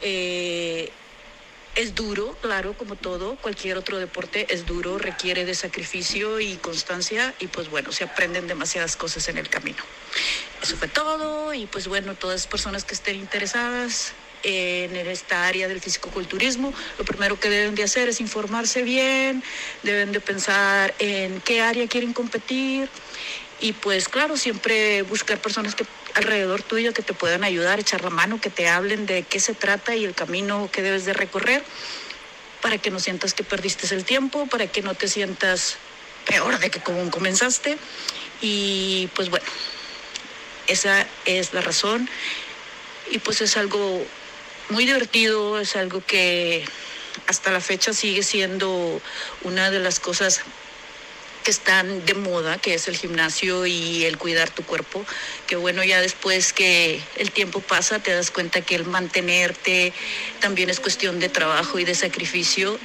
Eh, es duro, claro, como todo, cualquier otro deporte es duro, requiere de sacrificio y constancia y pues bueno, se aprenden demasiadas cosas en el camino. Eso fue todo y pues bueno, todas las personas que estén interesadas en esta área del fisicoculturismo, lo primero que deben de hacer es informarse bien, deben de pensar en qué área quieren competir y pues claro, siempre buscar personas que alrededor tuyo que te puedan ayudar, echar la mano, que te hablen de qué se trata y el camino que debes de recorrer para que no sientas que perdiste el tiempo, para que no te sientas peor de que como comenzaste. Y pues bueno, esa es la razón. Y pues es algo muy divertido, es algo que hasta la fecha sigue siendo una de las cosas que están de moda, que es el gimnasio y el cuidar tu cuerpo, que bueno, ya después que el tiempo pasa te das cuenta que el mantenerte también es cuestión de trabajo y de sacrificio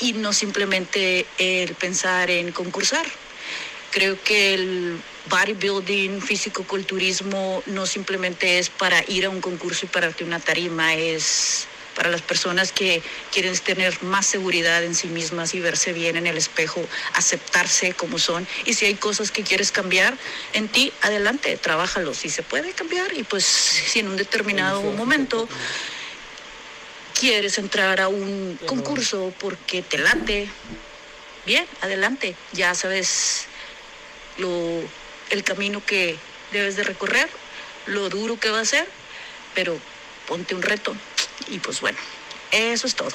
y no simplemente el pensar en concursar. Creo que el bodybuilding, físico-culturismo no simplemente es para ir a un concurso y pararte una tarima, es para las personas que quieren tener más seguridad en sí mismas y verse bien en el espejo, aceptarse como son. Y si hay cosas que quieres cambiar en ti, adelante, trabájalo. Si se puede cambiar y pues si en un determinado momento quieres entrar a un concurso porque te late, bien, adelante, ya sabes lo, el camino que debes de recorrer, lo duro que va a ser, pero ponte un reto y pues bueno, eso es todo.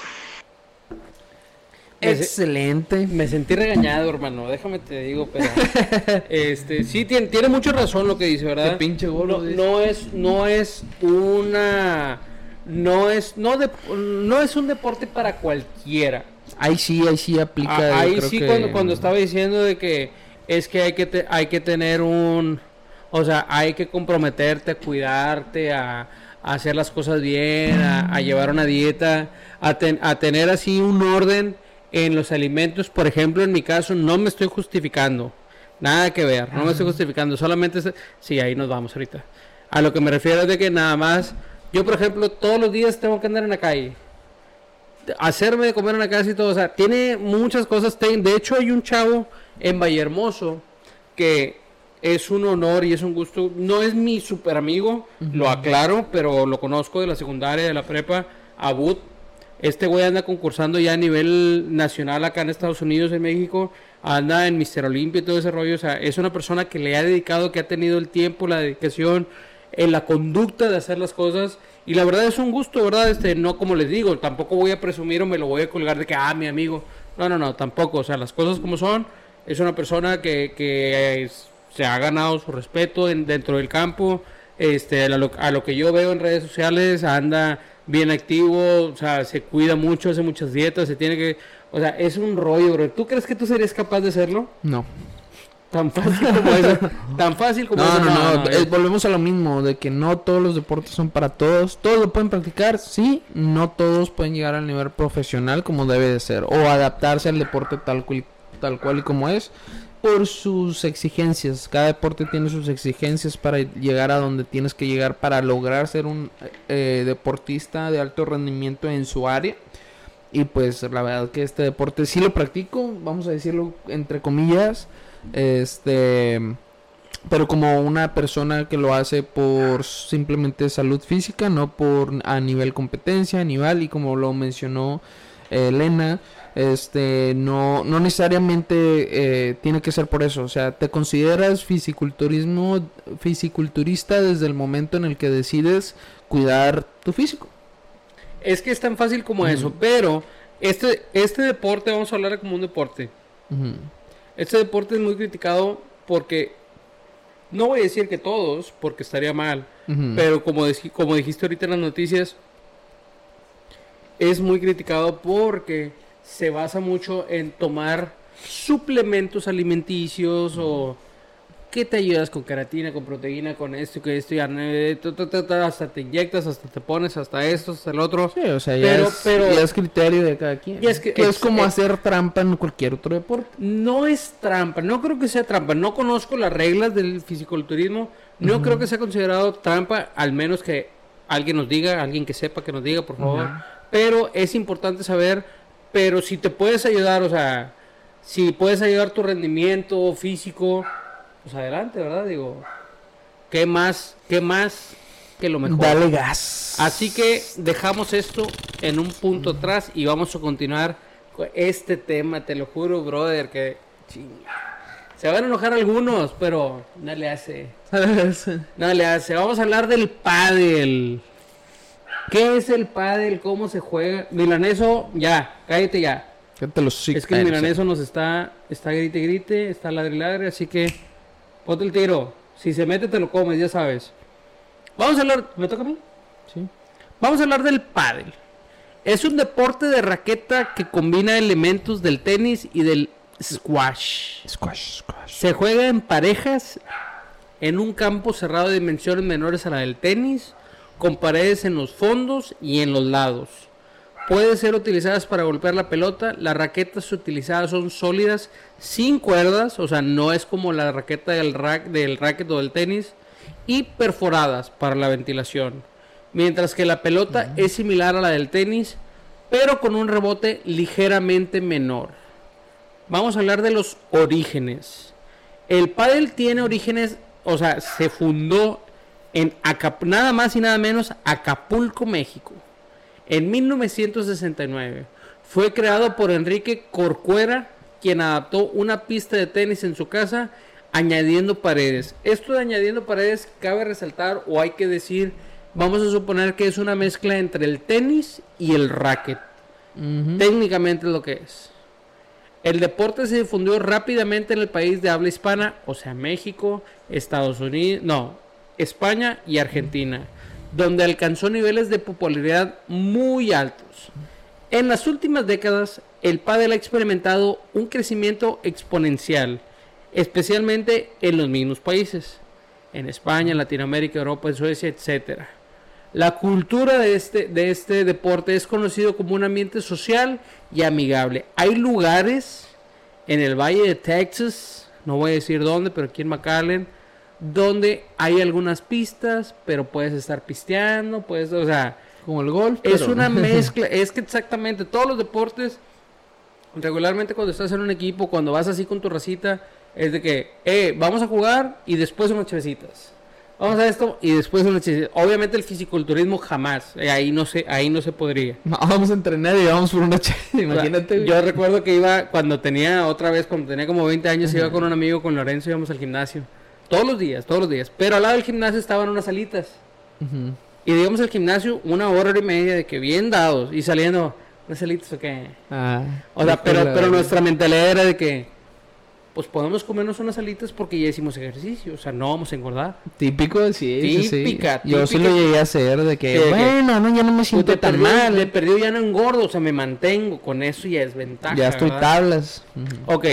Excelente. Me sentí regañado, hermano. Déjame te digo, pero. [LAUGHS] este, sí, tiene, tiene mucha razón lo que dice, ¿verdad? Qué pinche gordo, no, es, no es una. No es, no, de- no es un deporte para cualquiera. Ahí sí, ahí sí aplica. Ah, ahí creo sí, que- cuando, cuando estaba diciendo de que es que hay que, te- hay que tener un. O sea, hay que comprometerte a cuidarte, a, a hacer las cosas bien, a, a llevar una dieta, a, ten- a tener así un orden en los alimentos. Por ejemplo, en mi caso, no me estoy justificando. Nada que ver, no me estoy justificando. Solamente. es- sí, ahí nos vamos ahorita. A lo que me refiero es de que nada más. Yo, por ejemplo, todos los días tengo que andar en la calle hacerme de comer en la casa y todo, o sea, tiene muchas cosas. De hecho, hay un chavo en Vallehermoso que es un honor y es un gusto. No es mi super amigo, lo aclaro, pero lo conozco de la secundaria, de la prepa, Abud. Este güey anda concursando ya a nivel nacional acá en Estados Unidos, en México. Anda en Mister Olimpia y todo ese rollo. O sea, es una persona que le ha dedicado, que ha tenido el tiempo, la dedicación, en la conducta de hacer las cosas. Y la verdad es un gusto, ¿verdad? Este, no como les digo, tampoco voy a presumir o me lo voy a colgar de que, ah, mi amigo. No, no, no, tampoco. O sea, las cosas como son. Es una persona que, que es- se ha ganado su respeto en- dentro del campo. Este, a lo, a lo que yo veo en redes sociales, anda bien activo, o sea, se cuida mucho, hace muchas dietas, se tiene que... O sea, es un rollo, bro. ¿Tú crees que tú serías capaz de hacerlo? No. Tan fácil como eso. [LAUGHS] Tan fácil como No, eso. no, no, eh, volvemos a lo mismo, de que no todos los deportes son para todos. Todos lo pueden practicar, sí, no todos pueden llegar al nivel profesional como debe de ser. O adaptarse al deporte tal cual, tal cual y como es, por sus exigencias. Cada deporte tiene sus exigencias para llegar a donde tienes que llegar para lograr ser un eh, deportista de alto rendimiento en su área. Y pues la verdad que este deporte sí lo practico, vamos a decirlo entre comillas. Este, pero como una persona que lo hace por simplemente salud física, no por a nivel competencia, a nivel y como lo mencionó eh, Elena, este no no necesariamente eh, tiene que ser por eso, o sea, te consideras fisiculturismo fisiculturista desde el momento en el que decides cuidar tu físico. Es que es tan fácil como eso, pero este, este deporte, vamos a hablar como un deporte. Este deporte es muy criticado porque, no voy a decir que todos, porque estaría mal, pero como, dij- como dijiste ahorita en las noticias, es muy criticado porque se basa mucho en tomar suplementos alimenticios o que te ayudas con queratina, con proteína, con esto, que esto, hasta te inyectas, hasta te pones, hasta esto, hasta el otro. Sí, o sea, ya, Pero- es, pero- ya es criterio de cada quien. Es que- es ex- como ex- hacer trampa en cualquier otro deporte. No es trampa, no creo que sea trampa. No conozco las reglas del fisiculturismo. No creo que sea considerado trampa, al menos que alguien nos diga, alguien que sepa que nos diga, por favor. Pero es importante saber, pero si te puedes ayudar, o sea, si puedes ayudar tu rendimiento físico, pues adelante, ¿verdad? Digo, ¿qué más, qué más que lo mejor? Dale gas. Así que dejamos esto en un punto atrás y vamos a continuar con este tema, te lo juro, brother, que. Se van a enojar algunos, pero [LAUGHS] no le hace. No le hace. Vamos a hablar del pádel. ¿Qué es el pádel? ¿Cómo se juega? Milaneso, ya, cállate ya. Los. Es que el milaneso nos está, está grite grite, está ladre ladre, así que ponte el tiro. Si se mete te lo comes, ya sabes. Vamos a hablar, ¿me toca a mí? Sí. Vamos a hablar del pádel. Es un deporte de raqueta que combina elementos del tenis y del squash. Squash, squash. Se juega en parejas en un campo cerrado de dimensiones menores a la del tenis, con paredes en los fondos y en los lados. Puede ser utilizadas para golpear la pelota. Las raquetas utilizadas son sólidas, sin cuerdas, o sea, no es como la raqueta del, rack, del racket o del tenis, y perforadas para la ventilación. Mientras que la pelota es similar a la del tenis, pero con un rebote ligeramente menor. Vamos a hablar de los orígenes. El pádel tiene orígenes, o sea, se fundó en Acap- nada más y nada menos Acapulco, México, en 1969. Fue creado por Enrique Corcuera quien adaptó una pista de tenis en su casa añadiendo paredes. Esto de añadiendo paredes cabe resaltar o hay que decir, vamos a suponer que es una mezcla entre el tenis y el racket. Técnicamente es lo que es. El deporte se difundió rápidamente en el país de habla hispana, o sea, México, Estados Unidos, no, España y Argentina, donde alcanzó niveles de popularidad muy altos. En las últimas décadas, el pádel ha experimentado un crecimiento exponencial, especialmente en los mismos países, en España, Latinoamérica, Europa, Suecia, etcétera. La cultura de este, de este deporte es conocido como un ambiente social y amigable. Hay lugares en el Valle de Texas, no voy a decir dónde, pero aquí en McAllen, donde hay algunas pistas, pero puedes estar pisteando, puedes, o sea, Como el golf. es pero- una [LAUGHS] mezcla, es que exactamente todos los deportes, regularmente cuando estás en un equipo, cuando vas así con tu racita, es de que, eh, vamos a jugar y después unas chevecitas. Vamos a esto y después unas chevecitas. Obviamente el fisiculturismo jamás, eh, ahí no se, ahí no se podría. No, vamos a entrenar y vamos por una ch... [LAUGHS] Imagínate. güey. Yo recuerdo que iba, cuando tenía, otra vez, cuando tenía como 20 años, iba con un amigo, con Lorenzo, íbamos al gimnasio. Todos los días, todos los días. Pero al lado del gimnasio estaban unas salitas. Ujú. Y digamos al gimnasio una hora, y media de que bien dados y saliendo, ¿unas salitas o qué? Ah, O sea, pero, pero nuestra mentalidad era de que, pues podemos comernos unas alitas porque ya hicimos ejercicio, o sea, no vamos a engordar. Típico, sí, sí, sí. Típica, Yo sí típica. lo llegué a hacer de que, bueno, no, ya no me Pues siento tan mal. de perdido ya no engordo, o sea, me mantengo, con eso ya es ventaja. ya estoy ¿verdad? tablas. Ujú. Ok,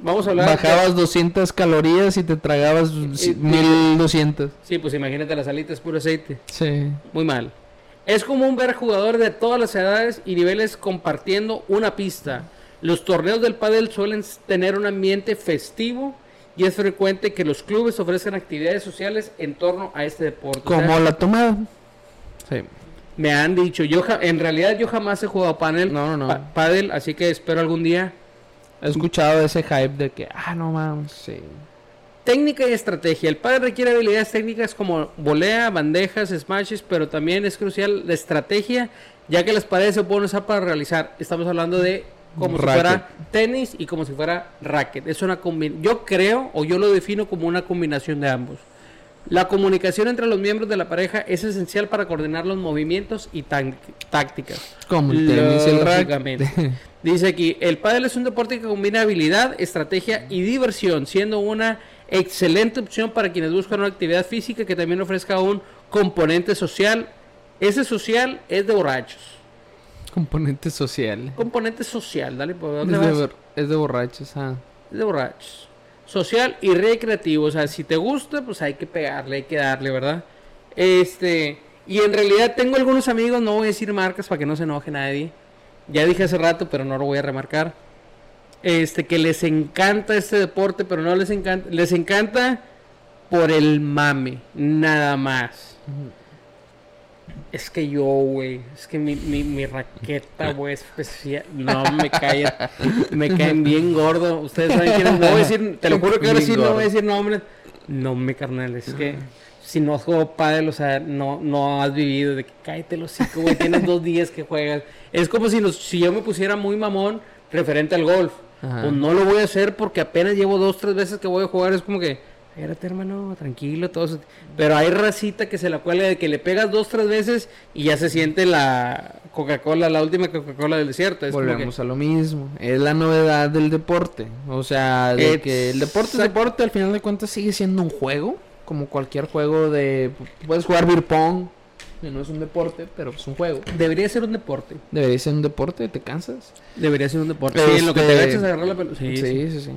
vamos a hablar. de- Bajabas 200 calorías y te tragabas y- 1200. Sí, pues imagínate las alitas, puro aceite. Sí. Muy mal. Es común ver jugadores de todas las edades y niveles compartiendo una pista. Los torneos del pádel suelen tener un ambiente festivo y es frecuente que los clubes ofrezcan actividades sociales en torno a este deporte. Como la tomada. Sí. me han dicho, yo en realidad yo jamás he jugado panel, No, no, no. pa- pádel, así que espero algún día. He escuchado ese hype de que, ah, no mames. Sí. Técnica y estrategia. El pádel requiere habilidades técnicas como volea, bandejas, smashes, pero también es crucial la estrategia, ya que las paredes se pueden usar para realizar. Estamos hablando de como si fuera tenis y como si fuera racket. Es una Yo creo o yo lo defino como una combinación de ambos. La comunicación entre los miembros de la pareja es esencial para coordinar los movimientos y tácticas. Como el tenis el. [LAUGHS] Dice aquí, el pádel es un deporte que combina habilidad, estrategia y diversión, siendo una excelente opción para quienes buscan una actividad física que también ofrezca un componente social. Ese social es de borrachos. Componente social. Componente social, dale, ¿por Es dónde de, vas? bor- es de borrachos, ah. Es de borrachos. Social y recreativo, o sea, si te gusta, pues hay que pegarle, hay que darle, ¿verdad? Este, y en realidad tengo algunos amigos, no voy a decir marcas para que no se enoje nadie. Ya dije hace rato, pero no lo voy a remarcar. Este, que les encanta este deporte, pero no les encanta, les encanta por el mame, nada más. Es que yo, güey, es que mi, mi, mi raqueta, güey, especial. No me caen, me caen bien gordo. Ustedes saben quiénes, no voy a decir, te lo juro que ahora sí no voy a decir nombres. No me carnal, es que si no has jugado pádel, o sea, no, no has vivido, de que cállate los hocico, güey, tienes dos días que juegas. Es como si, si yo me pusiera muy mamón referente al golf. Ajá. Pues no lo voy a hacer porque apenas llevo dos, tres veces que voy a jugar, es como que, espérate hermano, tranquilo, todo. Pero hay racita que se la cuela de que le pegas dos, tres veces y ya se siente la Coca-Cola, la última Coca-Cola del desierto. Es como que- Volvemos a lo mismo. Es la novedad del deporte. O sea, de que el deporte es deporte, al final de cuentas sigue siendo un juego. Como cualquier juego de... Puedes jugar beer pong, que no es un deporte, pero es un juego. Debería ser un deporte. Debería ser un deporte, ¿te cansas? Debería ser un deporte. Sí, en lo que te Este- agachas a agarrar la pelota. Sí, Sí, sí, sí.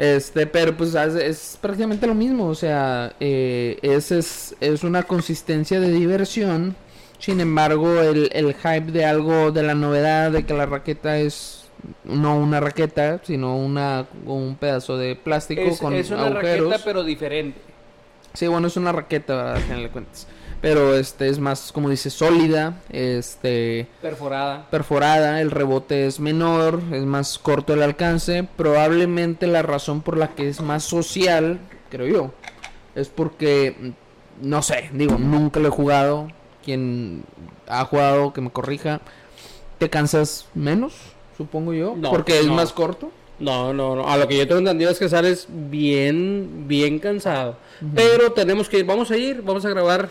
Este, pero pues es, es prácticamente lo mismo, o sea, eh, es, es, es una consistencia de diversión, sin embargo, el, el hype de algo, de la novedad de que la raqueta es no una raqueta, sino una un pedazo de plástico Es, con es una agujeros. raqueta, pero diferente. Sí, bueno, es una raqueta, ¿verdad? al final de cuentas. Pero este es más, como dice, sólida, este Perforada. perforada, el rebote es menor, es más corto el alcance. Probablemente la razón por la que es más social, creo yo, es porque, no sé, digo, nunca lo he jugado. Quien ha jugado, que me corrija, te cansas menos, supongo yo, No, porque es no. más corto. No, no, no. A lo que yo tengo entendido es que sales bien, bien cansado. Pero tenemos que ir, vamos a ir, vamos a grabar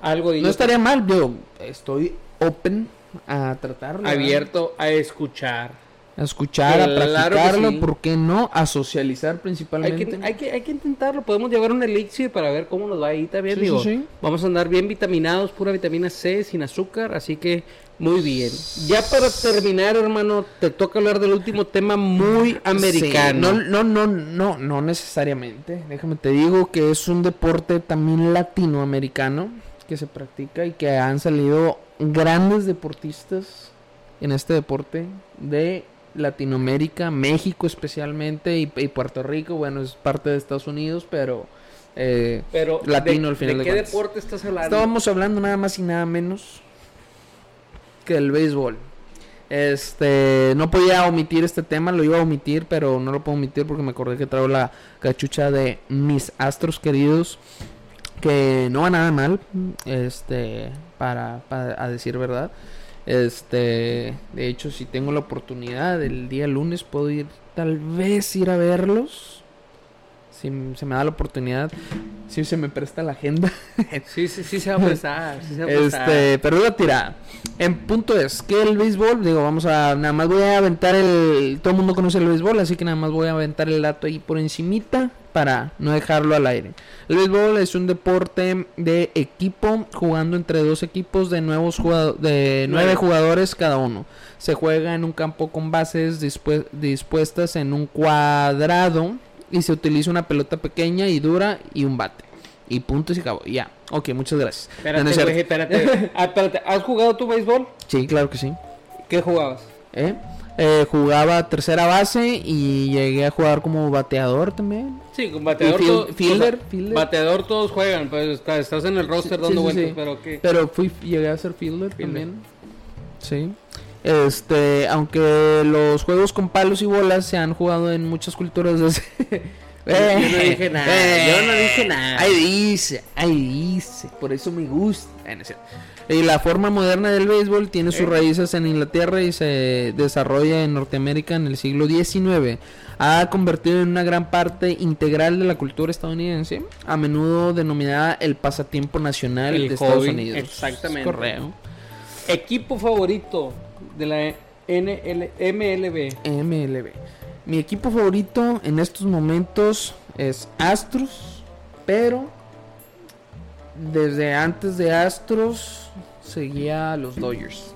algo y No estaría mal, yo estoy open a tratarlo. abierto a escuchar. A escuchar, a Claro que practicarlo, sí. ¿por qué no? A socializar Hay principalmente. que, hay, que, hay que intentarlo. Podemos llevar un elixir para ver cómo nos va ahí también. Sí, digo, sí. Vamos a andar bien vitaminados, pura vitamina C, sin azúcar. Así que muy bien. Ya para terminar, hermano, te toca hablar del último tema muy americano. Sí, no, no, no, no, no necesariamente. Déjame te digo que es un deporte también latinoamericano que se practica y que han salido grandes deportistas en este deporte de Latinoamérica, México especialmente y, y Puerto Rico. Bueno, es parte de Estados Unidos, pero eh, Pero, latino ¿de, al final ¿de qué deporte estás hablando? Estábamos hablando nada más y nada menos que del béisbol. Este, no podía omitir este tema, lo iba a omitir, pero no lo puedo omitir porque me acordé que traigo la cachucha de mis astros queridos, que no va nada mal, este, para, para a decir verdad. Este, de hecho, si tengo la oportunidad el día lunes puedo ir, tal vez ir a verlos. Si se me da la oportunidad, si se me presta la agenda. [LAUGHS] Sí, sí, sí se va a prestar. sí se va a prestar. Este, pero la. En punto es que el béisbol, digo, vamos a, nada más voy a aventar el, todo el mundo conoce el béisbol, así que nada más voy a aventar el dato ahí por encimita para no dejarlo al aire. El béisbol es un deporte de equipo jugando entre dos equipos de nuevos jugado- de nueve jugadores cada uno. Se juega en un campo con bases dispue- dispuestas en un cuadrado y se utiliza una pelota pequeña y dura y un bate. Y punto y se acabó. Ya. Ok, muchas gracias. Espérate, No, no güey, espérate. Ah, espérate. ¿Has jugado tu béisbol? Sí, claro que sí. ¿Qué jugabas? ¿Eh? Eh, jugaba tercera base y llegué a jugar como bateador también. Sí, con bateador. Y field- to- fielder, o sea, fielder. Bateador todos juegan, pues está- estás en el roster Sí, dando sí, vueltas, sí. pero ¿qué? Pero fui, llegué a ser fielder, Fielder. también. Sí. Este, aunque los juegos con palos y bolas se han jugado en muchas culturas desde... [LAUGHS] Yo no dije nada, yo no dije nada. Ahí dice, ahí dice, por eso me gusta. Cierto. Y la forma moderna del béisbol tiene sus Eh. raíces en Inglaterra y se desarrolla en Norteamérica en el siglo XIX. Ha convertido en una gran parte integral de la cultura estadounidense, a menudo denominada el pasatiempo nacional El de Estados Unidos. exactamente. Correcto. Equipo favorito de la NL MLB. MLB. Mi equipo favorito en estos momentos es Astros, pero desde antes de Astros seguía a los Dodgers.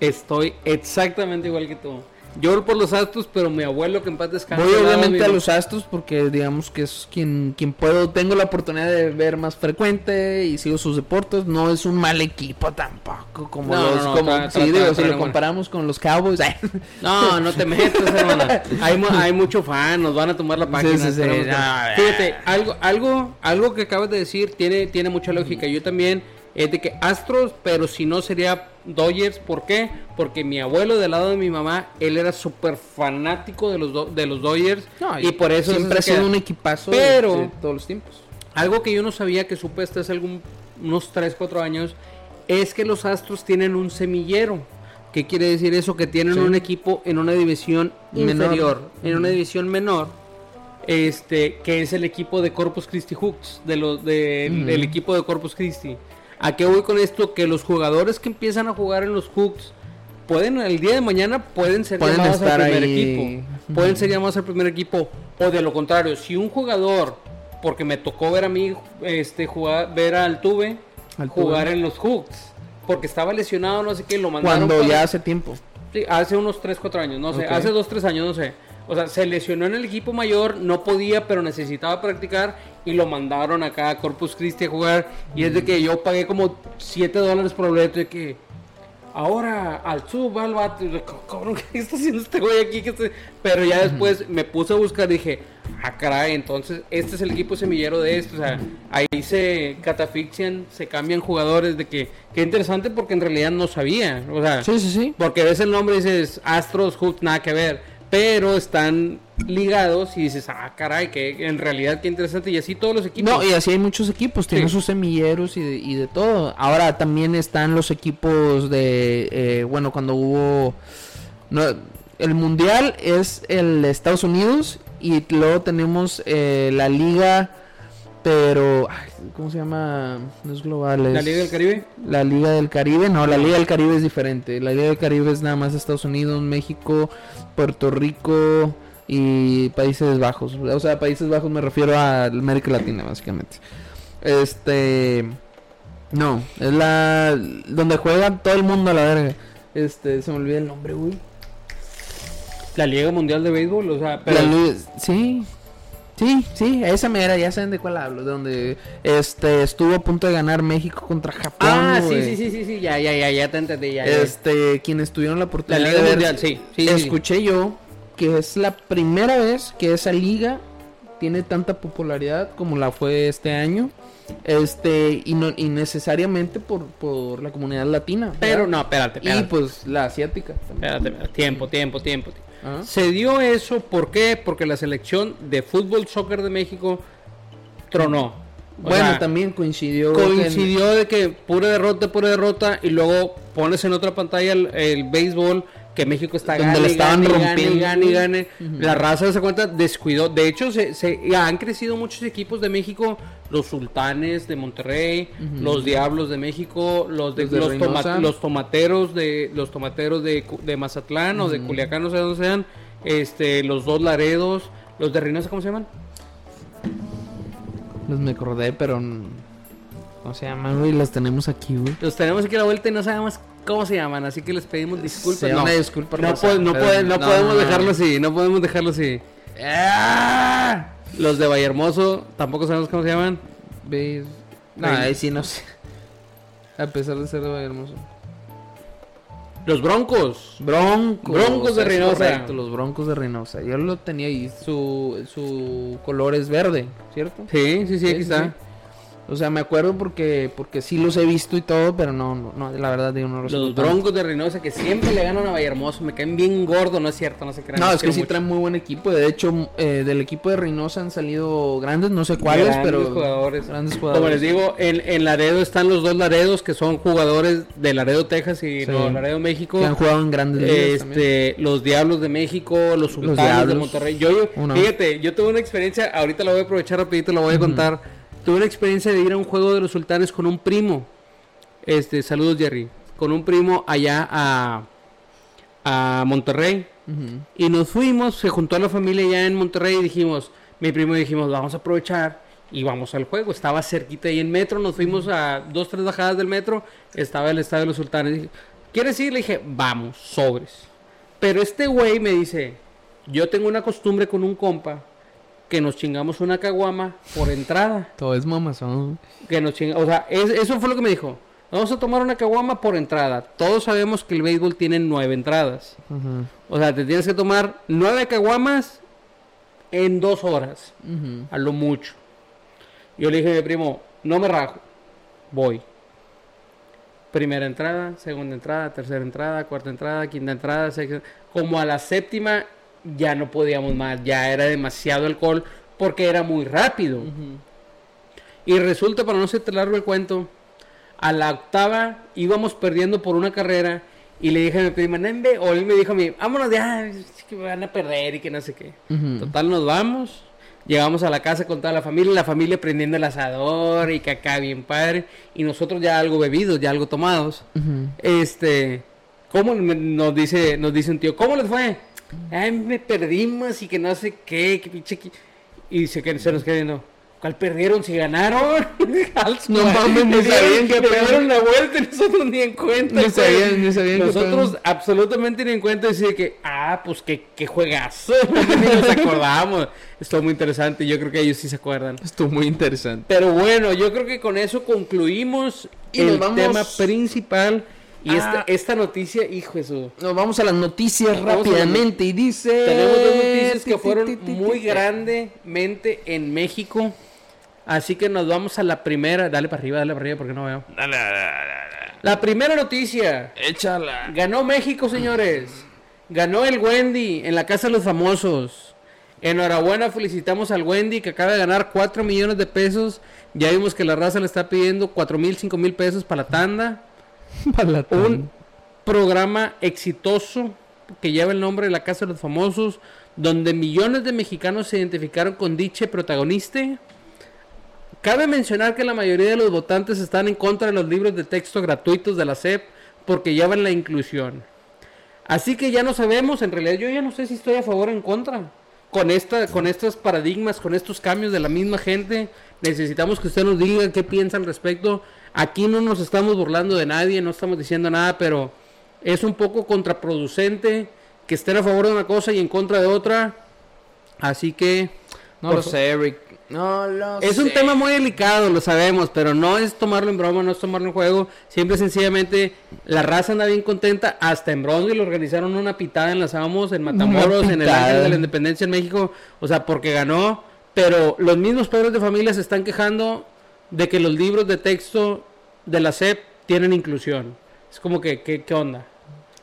Estoy exactamente igual que tú. Yo por los Astros, pero mi abuelo que en paz descanse. Voy lado obviamente a los Astros porque digamos que es quien, quien puedo, tengo la oportunidad de ver más frecuente y sigo sus deportes. No es un mal equipo tampoco, como No, los, no, no, como, tra- sí, tra- digo, tra- si lo comparamos con los Cowboys. [LAUGHS] No, no te metas, [LAUGHS] hermana. Hay, hay mucho fan, nos van a tomar la página. sí, sí. No, Fíjate, algo, algo, algo que acabas de decir tiene, tiene mucha lógica. Yo también es de que Astros, pero si no sería Dodgers. ¿Por qué? Porque mi abuelo del lado de mi mamá, él era súper fanático de los, de los Dodgers. No, y por eso siempre ha sido un equipazo Pero- de todos los tiempos. Algo que yo no sabía que supe hasta hace algún, unos 3, 4 años es que los Astros tienen un semillero. ¿Qué quiere decir eso? Que tienen Sí. un equipo en una división Menor. inferior, en una división menor, este, que es el equipo de Corpus Christi Hooks, de los de, Ujú. del equipo de Corpus Christi. ¿A qué voy con esto? Que los jugadores que empiezan a jugar en los Hooks pueden el día de mañana pueden ser Pueden llamados estar al primer ahí. equipo. Pueden ser llamados al primer equipo. O de lo contrario, si un jugador, porque me tocó ver a mí este jugar, ver al Tuve Al jugar en los Hooks, porque estaba lesionado, no sé qué, lo mandaron Cuando para- ya hace tiempo. Sí, hace unos 3, 4 años, no sé, hace 2, 3 años, no sé. O sea, se lesionó en el equipo mayor, no podía, pero necesitaba practicar y lo mandaron acá a Corpus Christi a jugar. Y es de que yo pagué como 7 dólares por el boleto de que ahora al sub, al vato. y Cabrón, [LAUGHS] ¿qué está haciendo este güey aquí? ¿Qué está-?" Pero ya después me puse a buscar y dije, ah, caray, entonces este es el equipo semillero de esto. O sea, ahí se catafixian, se cambian jugadores de que, qué interesante porque en realidad no sabía. O sea, Sí, sí, sí. porque ves el nombre y dices Astros, Hooks, nada que ver. Pero están ligados y dices, ah, caray, que en realidad qué interesante. Y así todos los equipos. No, y así hay muchos equipos, tienen Sí. sus semilleros y de, y de todo. Ahora también están los equipos de, eh, bueno, cuando hubo, no, el mundial es el de Estados Unidos y luego tenemos eh, la liga, pero ay, ¿cómo se llama? No es global. ¿La Liga del Caribe? La Liga del Caribe, no, la Liga del Caribe es diferente. La Liga del Caribe es nada más Estados Unidos, México, Puerto Rico y Países Bajos. O sea, Países Bajos me refiero a América Latina, básicamente. Este. No, es la. Donde juega todo el mundo a la verga. Este, se me olvida el nombre, güey. La Liga Mundial de Béisbol, o sea, pero... La sí. Sí, sí, esa mera, ya saben de cuál hablo, de donde este estuvo a punto de ganar México contra Japón. Ah, sí, sí, sí, sí, sí, ya, ya, ya, ya te entendí, ya, ya. Este, quienes tuvieron la oportunidad La Liga de ver, Mundial, sí, sí, sí, sí. escuché yo que es la primera vez que esa liga tiene tanta popularidad como la fue este año. Este, y no y necesariamente por, por la comunidad latina. Pero ¿verdad? no, espérate, espérate. Y pues la asiática también. Espérate, espérate, tiempo, tiempo, tiempo. Ajá. Se dio eso, ¿por qué? Porque la selección de fútbol soccer de México tronó. O Bueno, sea, también coincidió. en- coincidió de que pura derrota, pura derrota, y luego pones en otra pantalla el, el béisbol que México está Donde gane, le estaban gane, rompiendo. gane, gane, gane. La raza se cuenta descuidó. De hecho, se, han crecido muchos equipos de México, los sultanes de Monterrey, los diablos de México, los de, Los de los, toma- los tomateros de los tomateros de, Mazatlán o de. Culiacán, no sé dónde sean, este, los dos Laredos, los de Reynosa, ¿cómo se llaman? Los me acordé, pero. No se llaman, güey. Las tenemos aquí, güey. Los tenemos aquí a la vuelta y no sabemos cómo se llaman, así que les pedimos disculpas. Sí, no, una disculpa, no, raza, po- no, pero puede- no no, podemos dejarlo no. así, no podemos dejarlo así. ¡Ah! Los de Vallehermoso, tampoco sabemos cómo se llaman. ¿Ves? No, ahí sí no sé. A pesar de ser de hermoso. Los Broncos. Broncos. Broncos de Reynosa. Correcto, los Broncos de Reynosa. Yo lo tenía ahí. Su, su color es verde, ¿cierto? Sí, sí, sí, aquí Sí, está. sí. O sea, me acuerdo porque porque sí los he visto y todo, pero no, no, no, la verdad digo, no los Los. Broncos de Reynosa que siempre le ganan a Vallehermoso, me caen bien gordo, no es cierto, no se crean. No, es que sí traen muy buen equipo. De hecho, eh, del equipo de Reynosa han salido grandes, no sé cuáles, Grandes pero jugadores. grandes Como jugadores. les digo, en, en Laredo están los dos Laredos que son jugadores de Laredo, Texas y Sí. Laredo, México. que han jugado en grandes. Este, los Diablos de México, los Sultanes de. Monterrey. Yo, yo- fíjate, yo tuve una experiencia, ahorita la voy a aprovechar rapidito, la voy a contar. Tuve una experiencia de ir a un juego de los Sultanes con un primo. Este, saludos Jerry. Con un primo allá a, a Monterrey. Y nos fuimos, se juntó la familia ya en Monterrey y dijimos, mi primo y dijimos, vamos a aprovechar y vamos al juego. Estaba cerquita ahí en metro, nos fuimos a dos, tres bajadas del metro, estaba el estadio de los sultanes. Dije, ¿Quieres ir? Le dije, vamos, sobres. Pero este güey me dice, yo tengo una costumbre con un compa que nos chingamos una caguama por entrada. Todo es mamazón. Que nos chinga- o sea, es- eso fue lo que me dijo. Vamos a tomar una caguama por entrada. Todos sabemos que el béisbol tiene nueve entradas. O sea, te tienes que tomar nueve caguamas en dos horas, a lo mucho. Yo le dije a mi primo, no me rajo, voy. Primera entrada, segunda entrada, tercera entrada, cuarta entrada, quinta entrada, sexta. Como a la séptima ya no podíamos más, ya era demasiado alcohol porque era muy rápido. Y resulta, para no hacerte largo el cuento, a la octava íbamos perdiendo por una carrera y le dije a mi prima, "Nembe", o él me dijo a mí, vámonos ya, que me van a perder y que no sé qué. Total, nos vamos. Llegamos a la casa con toda la familia, la familia prendiendo el asador y que acá bien padre. Y nosotros ya algo bebidos, ya algo tomados. Este, ¿cómo nos dice, nos dice un tío? ¿Cómo les fue? Ay, me perdimos y que no sé qué, que pinche. que-". Y se, que se nos queda viendo. ¿Cuál perdieron? Si ganaron. [LAUGHS] No mames, dieron- sabían qué le pedo. dieron la vuelta y nosotros ni en cuenta. Güey. sabían, ni sabían Nosotros absolutamente ni en cuenta decir que, ah, pues qué, qué juegazo. [LAUGHS] ni nos acordamos. Estuvo muy interesante. Yo creo que ellos sí se acuerdan. Estuvo muy interesante. Pero bueno, yo creo que con eso concluimos Y el vamos- tema principal. Y Ah. esta, esta noticia, hijo de su... Nos vamos a las noticias Vamos rápidamente y dice... Tenemos dos noticias Ti, que fueron muy grandemente en México. Así que nos vamos a la primera. Dale para arriba, dale para arriba porque no veo. La primera noticia. Échala. Ganó México, señores. Ganó el Wendy en la Casa de los Famosos. Enhorabuena, felicitamos al Wendy que acaba de ganar 4 millones de pesos. Ya vimos que la raza le está pidiendo 4 mil, 5 mil pesos para la tanda. [LAUGHS] Un programa exitoso que lleva el nombre de la Casa de los Famosos, donde millones de mexicanos se identificaron con dicha protagonista. Cabe mencionar que la mayoría de los votantes están en contra de los libros de texto gratuitos de la SEP porque llevan la inclusión. Así que ya no sabemos, en realidad yo ya no sé si estoy a favor o en contra. Con, esta, con estos paradigmas, con estos cambios de la misma gente, necesitamos que usted nos diga qué piensa al respecto. Aquí no nos estamos burlando de nadie, no estamos diciendo nada, pero es un poco contraproducente que estén a favor de una cosa y en contra de otra. Así que... No lo sé, Eric. No lo es un tema muy delicado, lo sabemos, pero no es tomarlo en broma, no es tomarlo en juego. Siempre sencillamente la raza anda bien contenta. Hasta en Bronzeville lo organizaron una pitada en las Amos, en Matamoros, en el Ángel de la Independencia en México. O sea, porque ganó. Pero los mismos padres de familia se están quejando de que los libros de texto de la SEP tienen inclusión. Es como que, ¿qué, qué onda?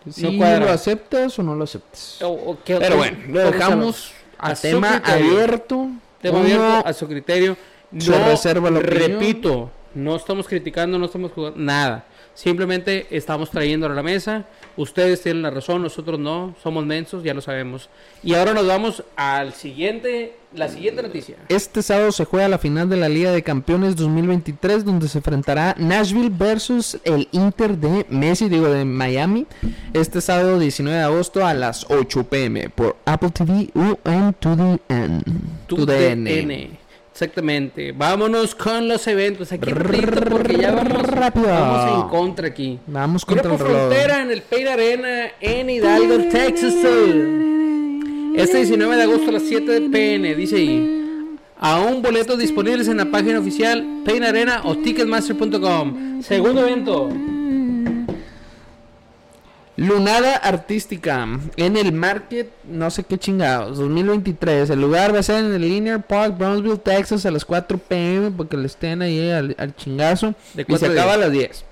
Si lo aceptas o no lo aceptas. Pero bueno, lo dejamos a, tema abierto. Tema abierto a su criterio. No, reserva la repito, no estamos criticando, no estamos jugando, nada. Simplemente estamos trayendo a la mesa. Ustedes tienen la razón, nosotros no. Somos mensos, ya lo sabemos. Y ahora nos vamos al siguiente, la siguiente noticia. Este sábado se juega la final de la Liga de Campeones 2023, donde se enfrentará Nashville versus el Inter de Messi, digo de Miami. Este sábado 19 de agosto a las 8 pm por Apple TV UM to the N. To, the N. Exactamente. Vámonos con los eventos. Aquí porque ya vamos, rápido. Vamos en contra aquí. Vamos contra Grupo el Frontera en el Pain Arena en Hidalgo, Texas. Este 19 de agosto a las 7 de pm, dice ahí. Aún boletos disponibles en la página oficial Pain Arena o Ticketmaster.com. Segundo evento. Lunada Artística en el Market, no sé qué chingados, 2023. El lugar va a ser en el Linear Park, Brownsville, Texas, a las 4 pm, porque le estén ahí al, chingazo. De y se acaba a las 10.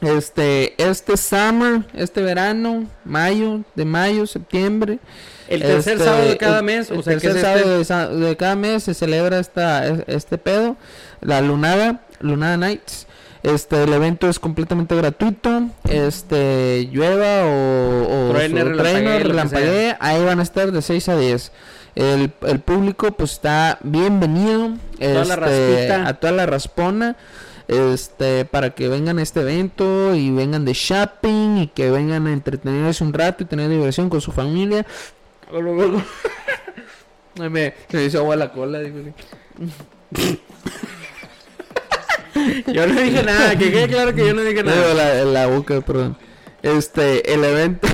Este, este summer, este verano, mayo, de mayo, septiembre. El tercer este, sábado de cada mes, o sea, el tercer sábado de, cada mes se celebra esta, este pedo, la Lunada, Lunada Nights. Este, el evento es completamente gratuito. Este, llueva o, o trainer, ahí van a estar de 6 a 10. El, el público pues está bienvenido este, a toda la raspona este para que vengan a este evento y vengan de shopping y que vengan a entretenerse un rato y tener diversión con su familia. [LAUGHS] me, me hizo agua la cola. [LAUGHS] yo no dije nada, que quede claro que yo no dije nada. la, la boca, perdón. Este, el evento,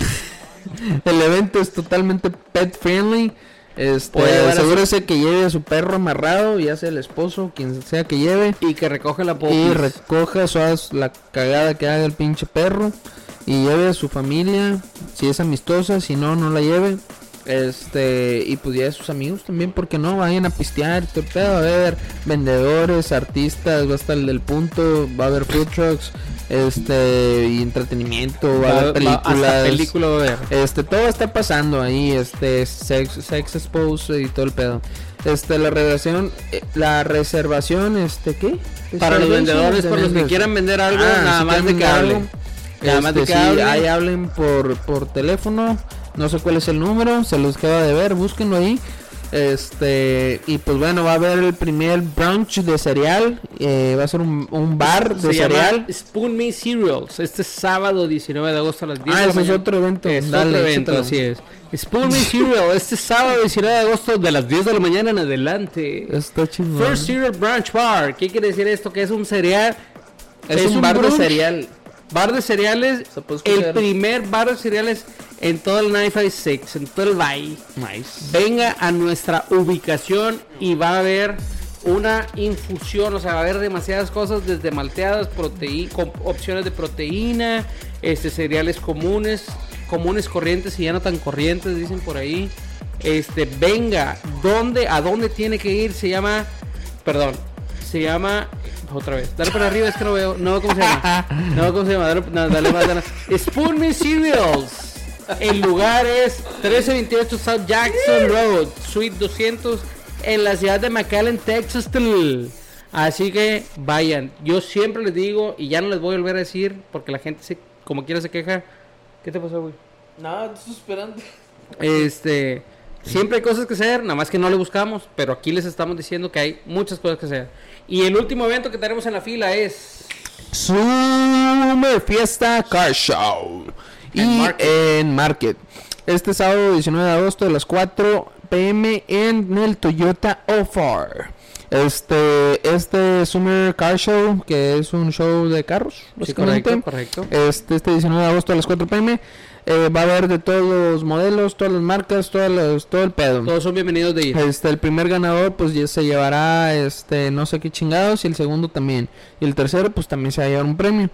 [LAUGHS] el evento es totalmente pet friendly. Este, asegúrese que lleve a su perro amarrado, ya sea el esposo, quien sea que lleve. Y que recoge la popis. Y recoja la cagada que haga el pinche perro. Y lleve a su familia, si es amistosa, si no, no la lleve. Este, y pues ya sus amigos también, porque no vayan a pistear, todo va a haber vendedores, artistas, va a estar el del punto, va a haber food trucks, este, y entretenimiento, va, a haber películas, película este, todo está pasando ahí, este, sex, sex expose y todo el pedo. Este, la reservación, eh, la reservación, este, ¿qué? Para los vendedores, para los que quieran vender algo, ah, nada más de que hablen. Nada más de este, que hablen. Ahí hablen por, por teléfono no sé cuál es el número, se los queda de ver, búsquenlo ahí. Este, y pues bueno, va a haber el primer brunch de cereal. Eh, va a ser un, bar de cereal. Spoon Me Cereals. Este sábado 19 de agosto a las 10 Ah, ese es otro evento. Es otro evento, así es. Spoon Me Cereal. Este sábado 19 de agosto de las 10 de la mañana en adelante. Está chingón. First Cereal Brunch Bar. ¿Qué quiere decir esto? Que es un cereal. Es, un, bar de cereal. Bar de cereales. El primer bar de cereales en todo el 956, en todo el Valle. Venga a nuestra ubicación y va a haber una infusión, o sea, va a haber demasiadas cosas desde malteadas, opciones de proteína, este cereales comunes, comunes corrientes y ya no tan corrientes, dicen por ahí. Este, venga, ¿dónde, a dónde tiene que ir? Se llama, perdón, se llama otra vez. Dale para arriba, es que no veo. No, ¿cómo se llama? [LAUGHS] No, ¿cómo se llama? Dale, dale más, dale. Spoon Me Cereals. El lugar es 1328 South Jackson Road, Suite 200, en la ciudad de McAllen, Texas. Así que vayan. Yo siempre les digo, y ya no les voy a volver a decir, porque la gente se, como quiera se queja. ¿Qué te pasó, güey? No, estoy esperando. Este, siempre hay cosas que hacer, nada más que no le buscamos, pero aquí les estamos diciendo que hay muchas cosas que hacer. Y el último evento que tenemos en la fila es Summer Fiesta Car Show. Y En Market. en Market. Este sábado 19 de agosto de las 4 pm en el Toyota Ofar. Este, este Summer Car Show, que es un show de carros, Sí, básicamente. correcto, correcto. Este, este 19 de agosto a las 4 pm. eh, va a haber de todos los modelos, todas las marcas, todas las- todo el pedo. Todos son bienvenidos de ir. Este, el primer ganador pues ya se llevará este no sé qué chingados y el segundo también. Y el tercero pues también se va a llevar un premio.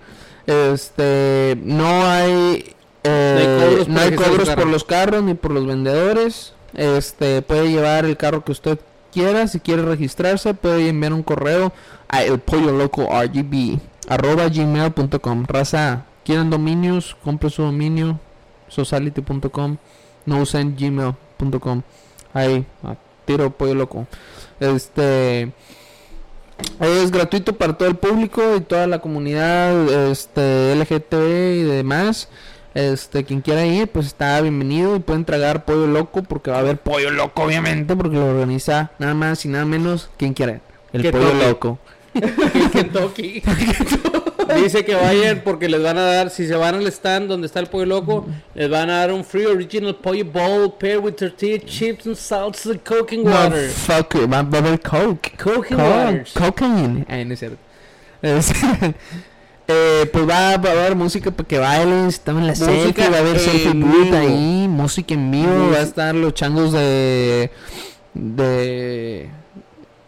Este, no hay eh, No hay cobros no por hay registrar un cobros por los carros ni por los vendedores. Este, puede llevar el carro que usted quiera, si quiere registrarse, puede enviar un correo a el pollo loco RGB arroba gmail.com. Raza, quieren dominios, compre su dominio sociality.com, no usen gmail.com. Ahí, a tiro pollo loco. Este es gratuito para todo el público y toda la comunidad este LGTB y demás. Este, quien quiera ir, pues está bienvenido y pueden tragar pollo loco porque va a haber pollo loco obviamente porque lo organiza nada más y nada menos quien quiera. El pollo loco. [LAUGHS] Kentucky. Dice que vayan porque les van a dar, si se van al stand donde está el pollo loco, les van a dar un free original pollo bowl paired with tortilla chips and salsa and No, water. fuck it, va, a haber coke. Coke and Co- waters. cocaine. Ay, no es cierto. [LAUGHS] Eh, pues va, va a haber música para que bailen, si están en la Música selfie, va a haber selfie vivo. ahí, música en vivo, va a estar los changos de de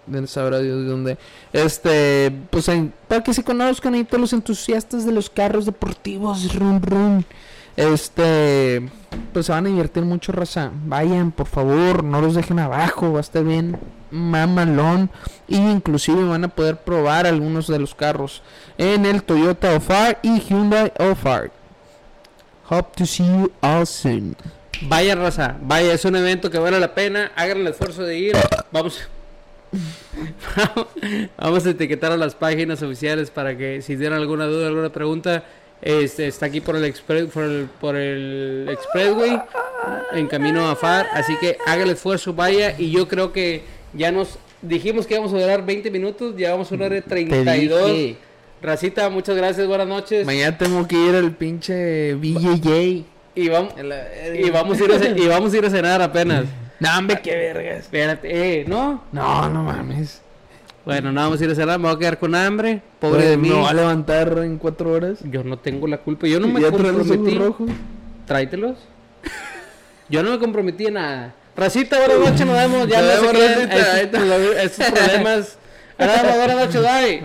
de sabrá Dios de dónde. Este, pues en- para que se conozcan ahí todos los entusiastas de los carros deportivos, run run. Este, pues se van a divertir mucho, raza. Vayan, por favor, no los dejen abajo, va a estar bien mamalón. Y inclusive van a poder probar algunos de los carros en el Toyota Ofar y Hyundai Ofar. Hope to see you all soon. Vaya raza, vaya, es un evento que vale la pena, hagan el esfuerzo de ir. Vamos [LAUGHS] Vamos a etiquetar a las páginas oficiales para que si tienen alguna duda, alguna pregunta, este está aquí por el express por el, por el expressway en camino a FAR, así que haga el esfuerzo, vaya y yo creo que ya nos dijimos que íbamos a durar 20 minutos, ya vamos a hora de 32. dije. Racita, muchas gracias, buenas noches. Mañana tengo que ir al pinche BJJ. Y vamos y vamos a ir a, y vamos a ir a cenar apenas. [LAUGHS] No, hombre, qué vergas. Espérate, eh, ¿no? No, no mames. Bueno, no vamos a ir a cenar, me voy a quedar con hambre. Pobre Pues, de mí. Me voy a levantar en cuatro horas. Yo no tengo la culpa, yo no me ¿Ya traes los ojos comprometí. rojos? Tráetelos. Yo no me comprometí en nada. Racita, buenas noches, nos vemos. Ya Nos no racita. estos, estos problemas. [LAUGHS] Ahora, buenas noches, bye.